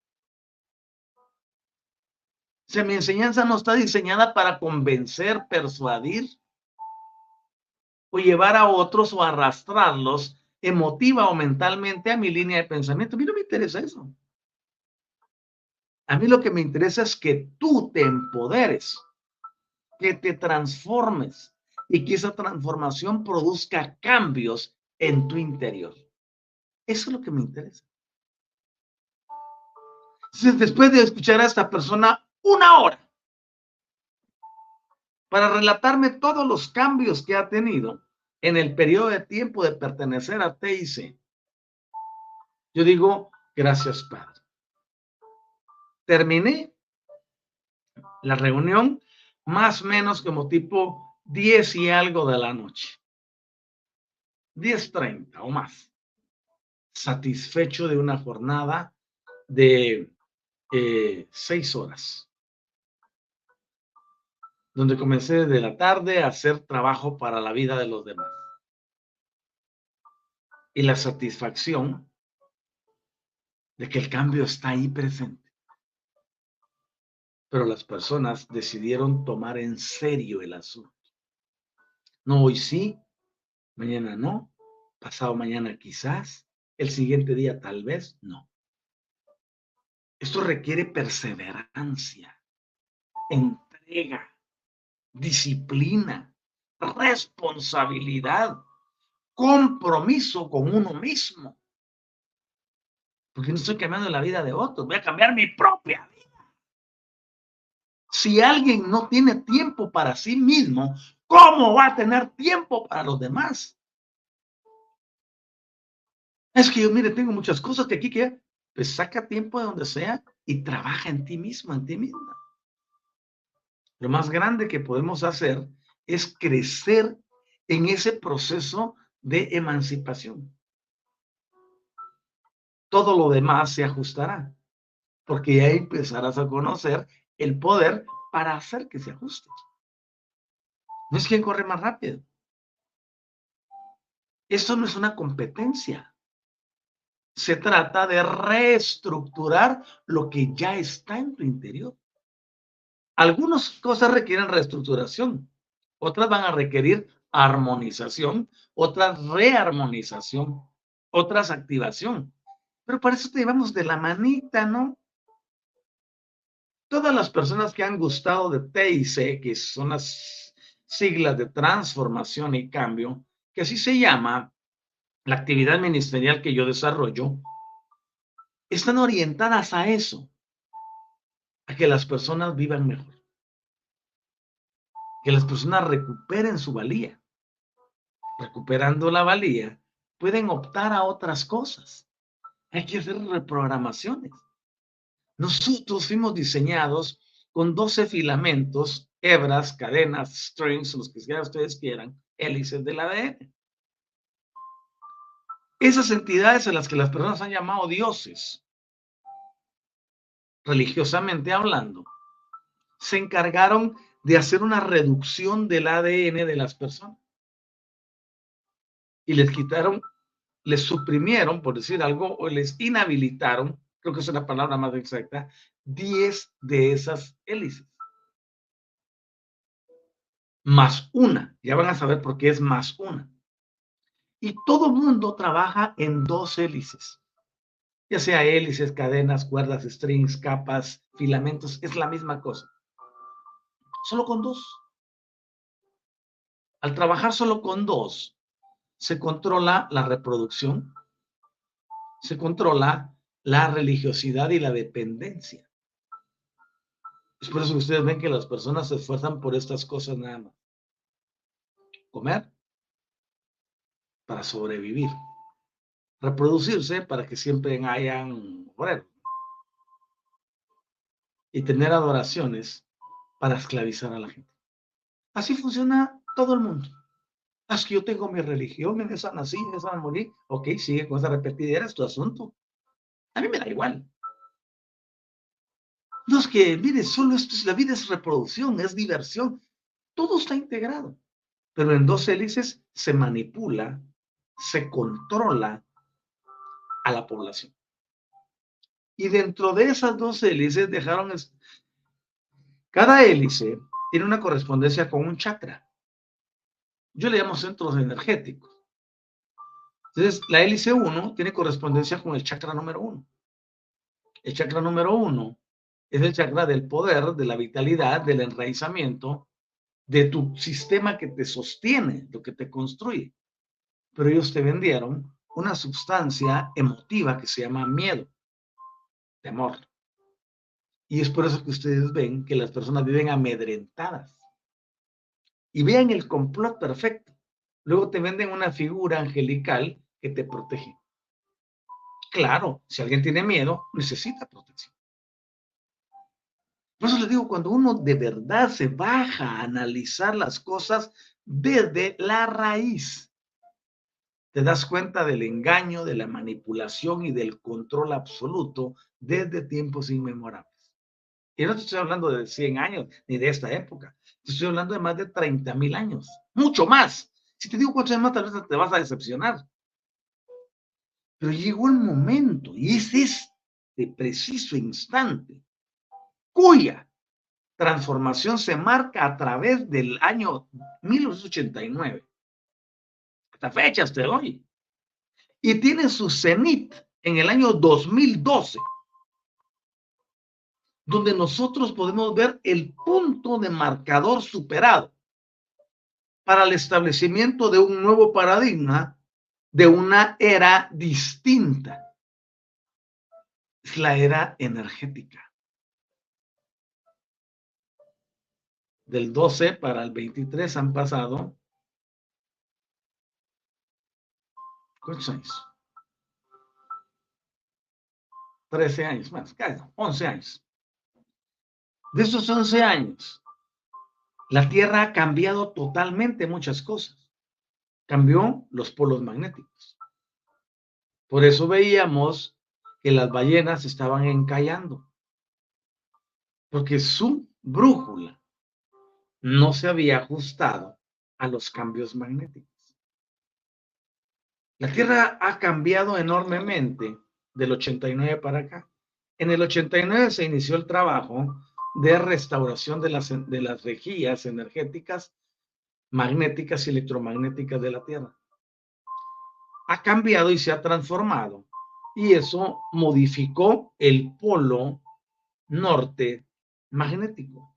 O sea, mi enseñanza no está diseñada para convencer, persuadir o llevar a otros o arrastrarlos emotiva o mentalmente a mi línea de pensamiento. A mí no me interesa eso. A mí lo que me interesa es que tú te empoderes que te transformes y que esa transformación produzca cambios en tu interior. Eso es lo que me interesa. Entonces, después de escuchar a esta persona una hora para relatarme todos los cambios que ha tenido en el periodo de tiempo de pertenecer a TIC, yo digo, gracias, Padre. Terminé la reunión más o menos como tipo 10 y algo de la noche. 10.30 o más. Satisfecho de una jornada de eh, seis horas, donde comencé desde la tarde a hacer trabajo para la vida de los demás. Y la satisfacción de que el cambio está ahí presente pero las personas decidieron tomar en serio el asunto. No hoy sí, mañana no, pasado mañana quizás, el siguiente día tal vez no. Esto requiere perseverancia, entrega, disciplina, responsabilidad, compromiso con uno mismo. Porque no estoy cambiando la vida de otros, voy a cambiar mi propia. Si alguien no tiene tiempo para sí mismo, ¿cómo va a tener tiempo para los demás? Es que yo, mire, tengo muchas cosas que aquí que, pues saca tiempo de donde sea y trabaja en ti mismo, en ti misma. Lo más grande que podemos hacer es crecer en ese proceso de emancipación. Todo lo demás se ajustará, porque ahí empezarás a conocer el poder para hacer que se ajuste. No es quien corre más rápido. Esto no es una competencia. Se trata de reestructurar lo que ya está en tu interior. Algunas cosas requieren reestructuración, otras van a requerir armonización, otras rearmonización, otras activación. Pero para eso te llevamos de la manita, ¿no? Todas las personas que han gustado de TIC, que son las siglas de transformación y cambio, que así se llama la actividad ministerial que yo desarrollo, están orientadas a eso, a que las personas vivan mejor, que las personas recuperen su valía. Recuperando la valía, pueden optar a otras cosas. Hay que hacer reprogramaciones. Nosotros fuimos diseñados con 12 filamentos, hebras, cadenas, strings, los que ustedes quieran, hélices del ADN. Esas entidades a las que las personas han llamado dioses, religiosamente hablando, se encargaron de hacer una reducción del ADN de las personas. Y les quitaron, les suprimieron, por decir algo, o les inhabilitaron, creo que es la palabra más exacta, 10 de esas hélices. Más una, ya van a saber por qué es más una. Y todo mundo trabaja en dos hélices. Ya sea hélices, cadenas, cuerdas, strings, capas, filamentos, es la misma cosa. Solo con dos. Al trabajar solo con dos, se controla la reproducción, se controla la religiosidad y la dependencia. Es por eso que ustedes ven que las personas se esfuerzan por estas cosas nada más. Comer, para sobrevivir. Reproducirse para que siempre hayan Y tener adoraciones para esclavizar a la gente. Así funciona todo el mundo. Es que yo tengo mi religión, en esa nací, en esa morí. Ok, sigue con esa repetidera, es tu asunto. A mí me da igual. No que, mire, solo esto es, la vida es reproducción, es diversión. Todo está integrado. Pero en dos hélices se manipula se controla a la población. Y dentro de esas dos hélices dejaron, cada hélice tiene una correspondencia con un chakra. Yo le llamo centros energéticos. Entonces, la hélice 1 tiene correspondencia con el chakra número 1. El chakra número 1 es el chakra del poder, de la vitalidad, del enraizamiento, de tu sistema que te sostiene, lo que te construye pero ellos te vendieron una sustancia emotiva que se llama miedo, temor. Y es por eso que ustedes ven que las personas viven amedrentadas. Y vean el complot perfecto. Luego te venden una figura angelical que te protege. Claro, si alguien tiene miedo, necesita protección. Por eso les digo, cuando uno de verdad se baja a analizar las cosas desde la raíz, te das cuenta del engaño, de la manipulación y del control absoluto desde tiempos inmemorables. Y no te estoy hablando de 100 años ni de esta época. Te estoy hablando de más de 30 mil años. Mucho más. Si te digo cuántos años más, tal vez te vas a decepcionar. Pero llegó el momento, y es este preciso instante, cuya transformación se marca a través del año 1989 esta fecha hasta hoy. Y tiene su cenit en el año 2012, donde nosotros podemos ver el punto de marcador superado para el establecimiento de un nuevo paradigma, de una era distinta. Es la era energética. Del 12 para el 23 han pasado ¿Cuántos años? 13 años, más, 11 años. De esos 11 años, la Tierra ha cambiado totalmente muchas cosas. Cambió los polos magnéticos. Por eso veíamos que las ballenas estaban encallando. Porque su brújula no se había ajustado a los cambios magnéticos. La Tierra ha cambiado enormemente del 89 para acá. En el 89 se inició el trabajo de restauración de las, de las rejillas energéticas, magnéticas y electromagnéticas de la Tierra. Ha cambiado y se ha transformado. Y eso modificó el polo norte magnético.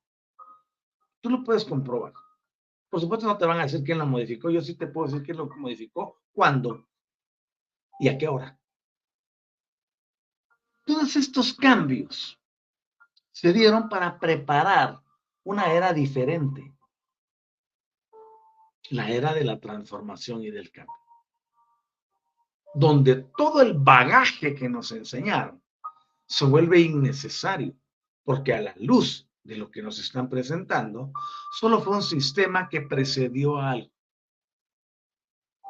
Tú lo puedes comprobar. Por supuesto no te van a decir quién lo modificó, yo sí te puedo decir quién lo modificó, cuándo y a qué hora. Todos estos cambios se dieron para preparar una era diferente, la era de la transformación y del cambio, donde todo el bagaje que nos enseñaron se vuelve innecesario, porque a la luz de lo que nos están presentando, solo fue un sistema que precedió a algo.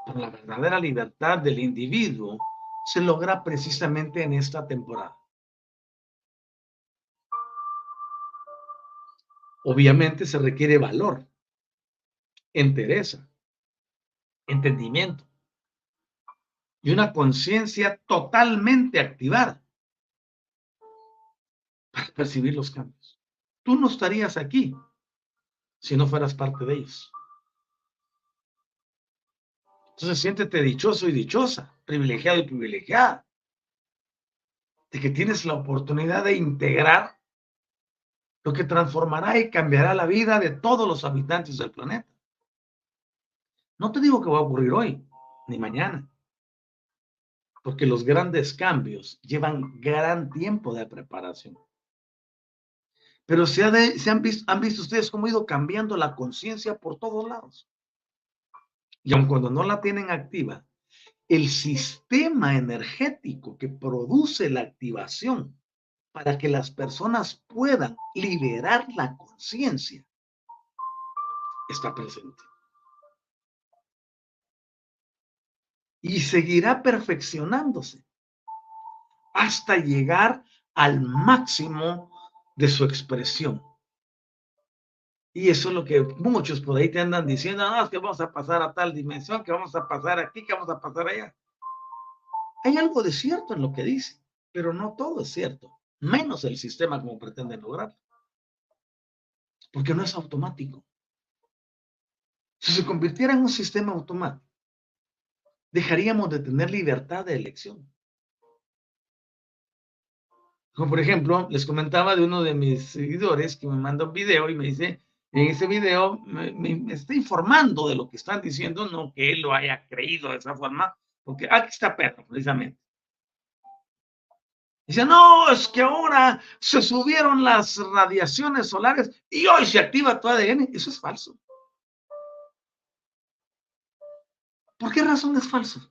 Pero la verdadera libertad del individuo se logra precisamente en esta temporada. Obviamente se requiere valor, entereza, entendimiento y una conciencia totalmente activada para percibir los cambios. Tú no estarías aquí si no fueras parte de ellos. Entonces siéntete dichoso y dichosa, privilegiado y privilegiada, de que tienes la oportunidad de integrar lo que transformará y cambiará la vida de todos los habitantes del planeta. No te digo que va a ocurrir hoy, ni mañana, porque los grandes cambios llevan gran tiempo de preparación. Pero se, han, visto, han visto ustedes cómo ha ido cambiando la conciencia por todos lados. Y aun cuando no la tienen activa, el sistema energético que produce la activación para que las personas puedan liberar la conciencia está presente. Y seguirá perfeccionándose hasta llegar al máximo de su expresión. Y eso es lo que muchos por ahí te andan diciendo, es que vamos a pasar a tal dimensión, que vamos a pasar aquí, que vamos a pasar allá. Hay algo de cierto en lo que dice, pero no todo es cierto, menos el sistema como pretende lograrlo. Porque no es automático. Si se convirtiera en un sistema automático, dejaríamos de tener libertad de elección. Como por ejemplo, les comentaba de uno de mis seguidores que me manda un video y me dice, en ese video me, está informando de lo que están diciendo, no que él lo haya creído de esa forma, porque aquí está Pedro, precisamente. Dice, no, es que ahora se subieron las radiaciones solares y hoy se activa tu ADN. Eso es falso. ¿Por qué razón es falso?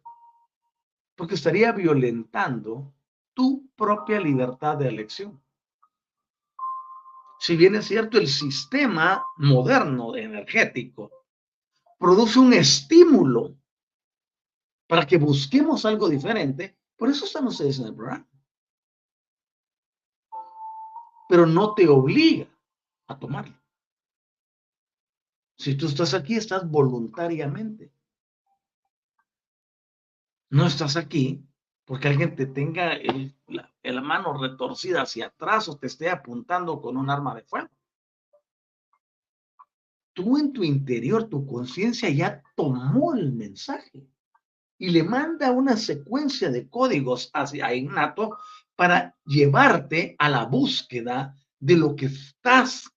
Porque estaría violentando tu propia libertad de elección. Si bien es cierto, el sistema moderno energético produce un estímulo para que busquemos algo diferente, por eso ustedes en el programa. Pero no te obliga a tomarlo. Si tú estás aquí, estás voluntariamente. No estás aquí porque alguien te tenga la, mano retorcida hacia atrás o te esté apuntando con un arma de fuego. Tú en tu interior, tu conciencia ya tomó el mensaje y le manda una secuencia de códigos hacia innato para llevarte a la búsqueda de lo que estás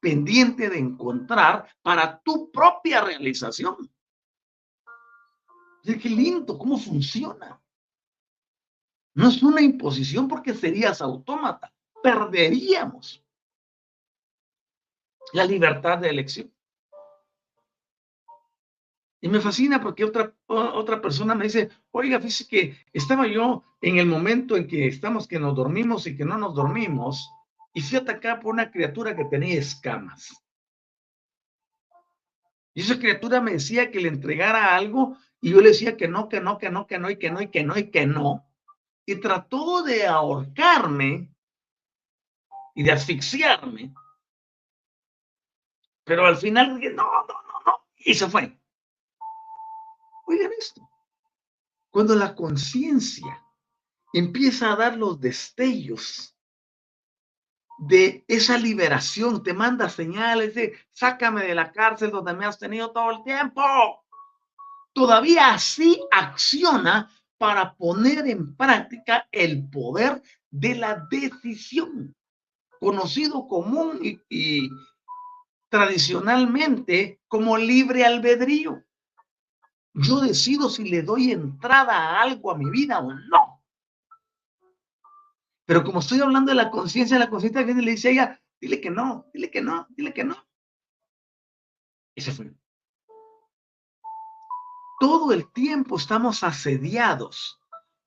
pendiente de encontrar para tu propia realización. Qué lindo, cómo funciona. No es una imposición porque serías autómata. Perderíamos la libertad de elección. Y me fascina porque otra, otra persona me dice, oiga, fíjese que estaba yo en el momento en que estamos que nos dormimos y que no nos dormimos, y fui atacada por una criatura que tenía escamas. Y esa criatura me decía que le entregara algo y yo le decía que no, que no, que no, que no, y que no, y que no, y que no y trató de ahorcarme y de asfixiarme. Pero al final dije, no, no, no, no, y se fue. Oigan esto. Cuando la conciencia empieza a dar los destellos de esa liberación, te manda señales de sácame de la cárcel donde me has tenido todo el tiempo. Todavía así acciona para poner en práctica el poder de la decisión, conocido común y, tradicionalmente como libre albedrío. Yo decido si le doy entrada a algo a mi vida o no. Pero como estoy hablando de la conciencia, la conciencia viene y le dice a ella, dile que no, dile que no, dile que no. Y se fue. Todo el tiempo estamos asediados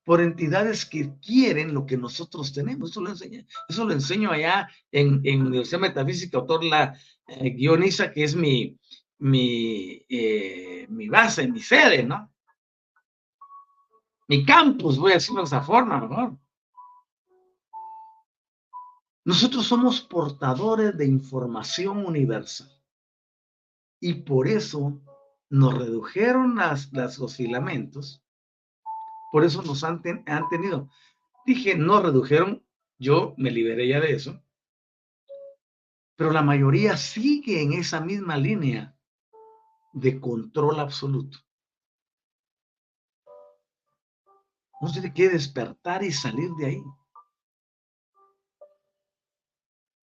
por entidades que quieren lo que nosotros tenemos. Eso lo enseño, eso lo enseño allá en, en Universidad Metafísica, autor la eh, que es mi, mi, eh, mi base, mi sede, ¿no? Mi campus, voy a decirlo de esa forma, ¿no? Nosotros somos portadores de información universal. Y por eso nos redujeron las, los filamentos por eso nos han, han tenido. Dije, no redujeron, yo me liberé ya de eso, pero la mayoría sigue en esa misma línea de control absoluto. Uno tiene que despertar y salir de ahí.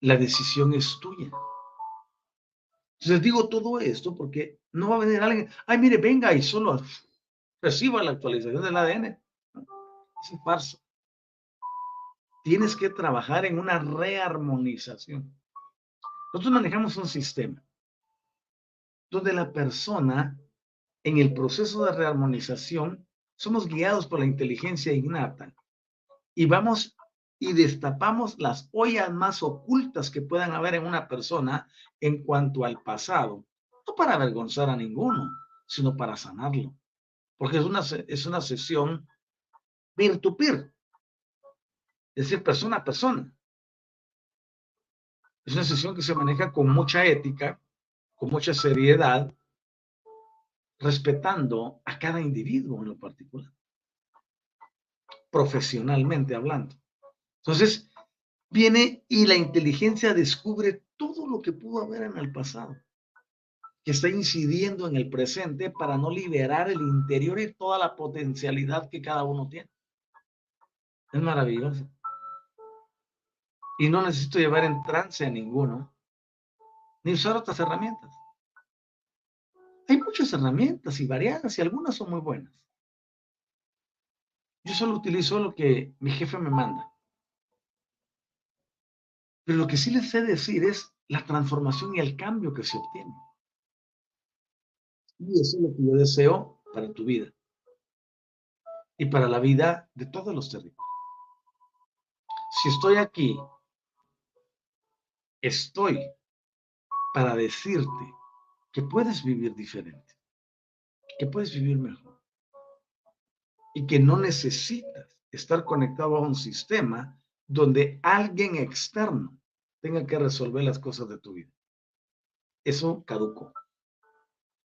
La decisión es tuya. Entonces digo todo esto porque no va a venir alguien, ay, mire, venga y solo reciba la actualización del ADN. Es un farso. Tienes que trabajar en una rearmonización. Nosotros manejamos un sistema donde la persona, en el proceso de rearmonización, somos guiados por la inteligencia innata y vamos y destapamos las ollas más ocultas que puedan haber en una persona en cuanto al pasado, no para avergonzar a ninguno, sino para sanarlo porque es una, es una sesión peer-to-peer, es decir, persona a persona. Es una sesión que se maneja con mucha ética, con mucha seriedad, respetando a cada individuo en lo particular, profesionalmente hablando. Entonces, viene y la inteligencia descubre todo lo que pudo haber en el pasado que está incidiendo en el presente para no liberar el interior y toda la potencialidad que cada uno tiene. Es maravilloso. Y no necesito llevar en trance a ninguno, ni usar otras herramientas. Hay muchas herramientas y variadas y algunas son muy buenas. Yo solo utilizo lo que mi jefe me manda. Pero lo que sí les sé decir es la transformación y el cambio que se obtiene. Y eso es lo que yo deseo para tu vida y para la vida de todos los territorios. Si estoy aquí, estoy para decirte que puedes vivir diferente, que puedes vivir mejor y que no necesitas estar conectado a un sistema donde alguien externo tenga que resolver las cosas de tu vida. Eso caducó.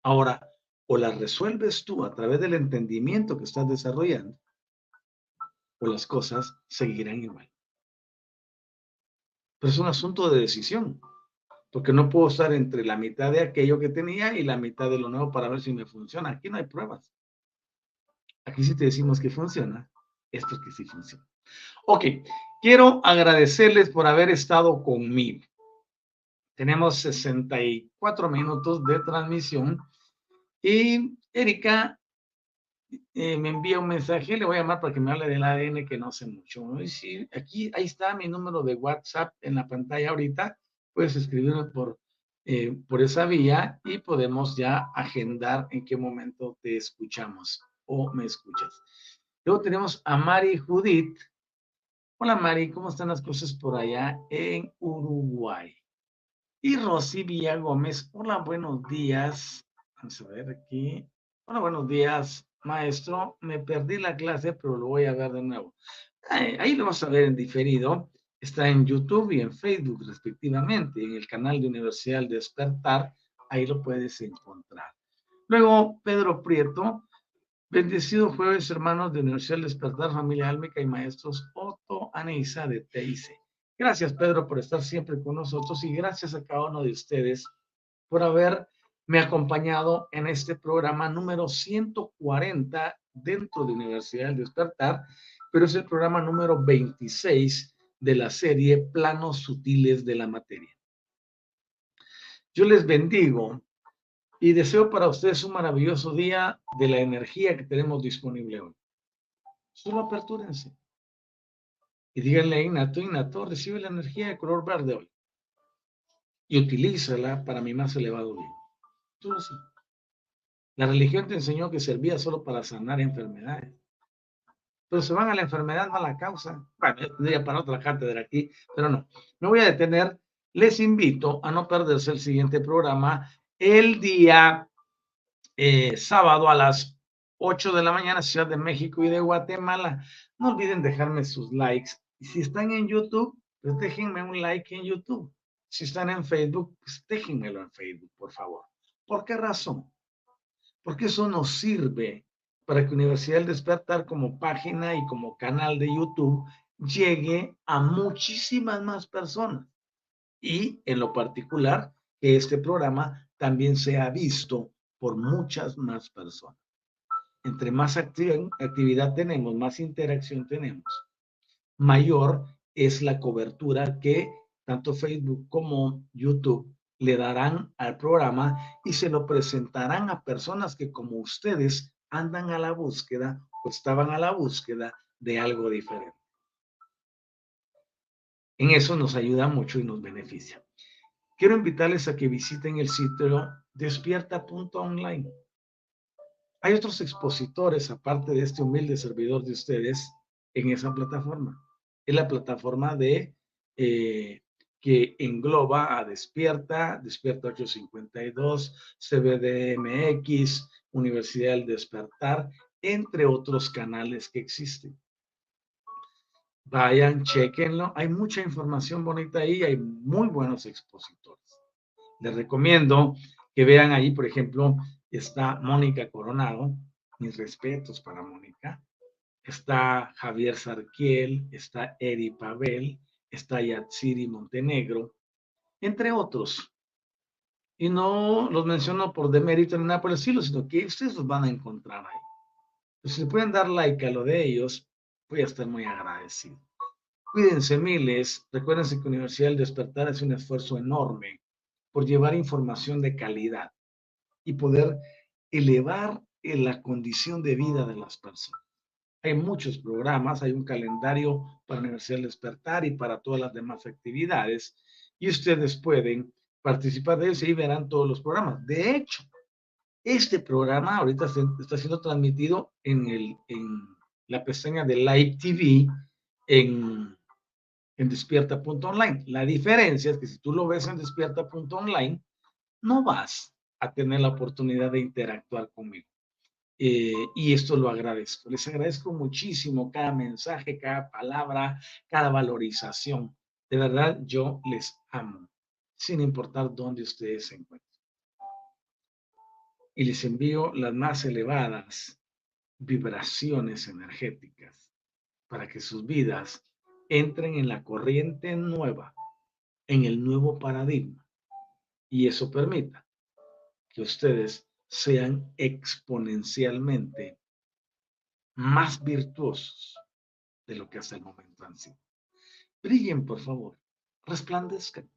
Ahora, o las resuelves tú a través del entendimiento que estás desarrollando, o las cosas seguirán igual. Pero es un asunto de decisión, porque no puedo estar entre la mitad de aquello que tenía y la mitad de lo nuevo para ver si me funciona. Aquí no hay pruebas. Aquí sí te decimos que funciona, esto es que sí funciona. Ok, quiero agradecerles por haber estado conmigo. Tenemos 64 minutos de transmisión y Erika eh, me envía un mensaje, le voy a llamar para que me hable del ADN que no sé mucho. aquí, ahí está mi número de WhatsApp en la pantalla ahorita. Puedes escribirme por, eh, por esa vía y podemos ya agendar en qué momento te escuchamos o me escuchas. Luego tenemos a Mari Judith. Hola Mari, ¿cómo están las cosas por allá en Uruguay? Y Rosy Villa Gómez. Hola, buenos días. Vamos a ver aquí. Hola, buenos días, maestro. Me perdí la clase, pero lo voy a ver de nuevo. Ahí, lo vas a ver en diferido. Está en YouTube y en Facebook, respectivamente, en el canal de Universidad Despertar. Ahí lo puedes encontrar. Luego, Pedro Prieto. Bendecido jueves, hermanos de Universidad Despertar, familia álmica y maestros Otto, Anisa de TIC. Gracias, Pedro, por estar siempre con nosotros y gracias a cada uno de ustedes por haber me ha acompañado en este programa número 140 dentro de Universidad del Despertar, pero es el programa número 26 de la serie Planos Sutiles de la Materia. Yo les bendigo y deseo para ustedes un maravilloso día de la energía que tenemos disponible hoy. Solo apertúrense. Y díganle a Ignato, Ignato, recibe la energía de color verde hoy. Y utilízala para mi más elevado bien. Solo así. La religión te enseñó que servía solo para sanar enfermedades. Pero se van a la enfermedad, no a la causa. Bueno, tendría para otra cátedra aquí, pero no. Me voy a detener. Les invito a no perderse el siguiente programa el día eh, sábado a las 8 de la mañana, Ciudad de México y de Guatemala. No olviden dejarme sus likes y si están en YouTube, pues déjenme un like en YouTube. Si están en Facebook, pues déjenmelo en Facebook, por favor. ¿Por qué razón? Porque eso nos sirve para que Universidad del Despertar como página y como canal de YouTube llegue a muchísimas más personas. Y en lo particular, que este programa también sea visto por muchas más personas. Entre más actividad tenemos, más interacción tenemos, mayor es la cobertura que tanto Facebook como YouTube le darán al programa y se lo presentarán a personas que como ustedes andan a la búsqueda o estaban a la búsqueda de algo diferente. En eso nos ayuda mucho y nos beneficia. Quiero invitarles a que visiten el sitio despierta.online. Hay otros expositores, aparte de este humilde servidor de ustedes, en esa plataforma es la plataforma de eh, que engloba a Despierta, Despierta 852, CBDMX, Universidad del Despertar, entre otros canales que existen. Vayan, chequenlo. Hay mucha información bonita ahí, hay muy buenos expositores. Les recomiendo que vean ahí, por ejemplo, está Mónica Coronado. Mis respetos para Mónica está Javier Sarquiel, está Eri Pavel, está Yatsiri Montenegro, entre otros. Y no los menciono por demérito ni nada por el estilo, sino que ustedes los van a encontrar ahí. Pues si pueden dar like a lo de ellos, voy a estar muy agradecido. Cuídense miles. Recuérdense que Universidad del Despertar es un esfuerzo enorme por llevar información de calidad y poder elevar la condición de vida de las personas. Hay muchos programas, hay un calendario para Universidad Despertar y para todas las demás actividades y ustedes pueden participar de eso y verán todos los programas. De hecho, este programa ahorita está siendo transmitido en la pestaña de Live TV en, en despierta.online. La diferencia es que si tú lo ves en despierta.online, no vas a tener la oportunidad de interactuar conmigo. Eh, y esto lo agradezco. Les agradezco muchísimo cada mensaje, cada palabra, cada valorización. De verdad, yo les amo, sin importar dónde ustedes se encuentren. Y les envío las más elevadas vibraciones energéticas para que sus vidas entren en la corriente nueva, en el nuevo paradigma. Y eso permita que ustedes sean exponencialmente más virtuosos de lo que hasta el momento han sido. Brillen, por favor, resplandezcan,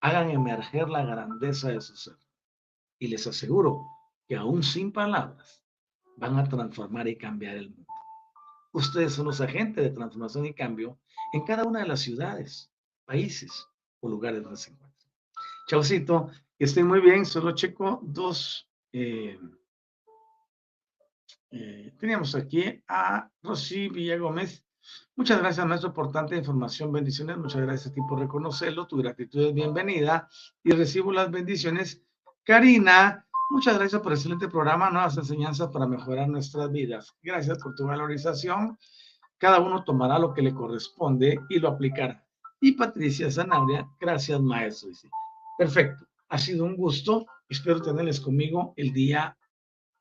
hagan emerger la grandeza de su ser. Y les aseguro que aún sin palabras van a transformar y cambiar el mundo. Ustedes son los agentes de transformación y cambio en cada una de las ciudades, países o lugares donde se encuentran. Chaucito, estén muy bien. Solo checo dos. Eh, eh, teníamos aquí a Rosy Villagómez. Muchas gracias, maestro, por tanta información. Bendiciones. Muchas gracias a ti por reconocerlo. Tu gratitud es bienvenida y recibo las bendiciones. Karina, muchas gracias por el excelente programa. Nuevas enseñanzas para mejorar nuestras vidas. Gracias por tu valorización. Cada uno tomará lo que le corresponde y lo aplicará. Y Patricia Zanabria, gracias, maestro. Perfecto. Ha sido un gusto. Espero tenerles conmigo el día,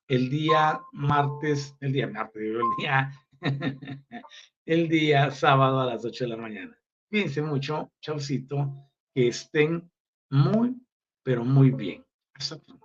el día martes, el día martes, el día, el día sábado a las 8 de la mañana. Cuídense mucho, chaucito, que estén muy, pero muy bien. Hasta pronto.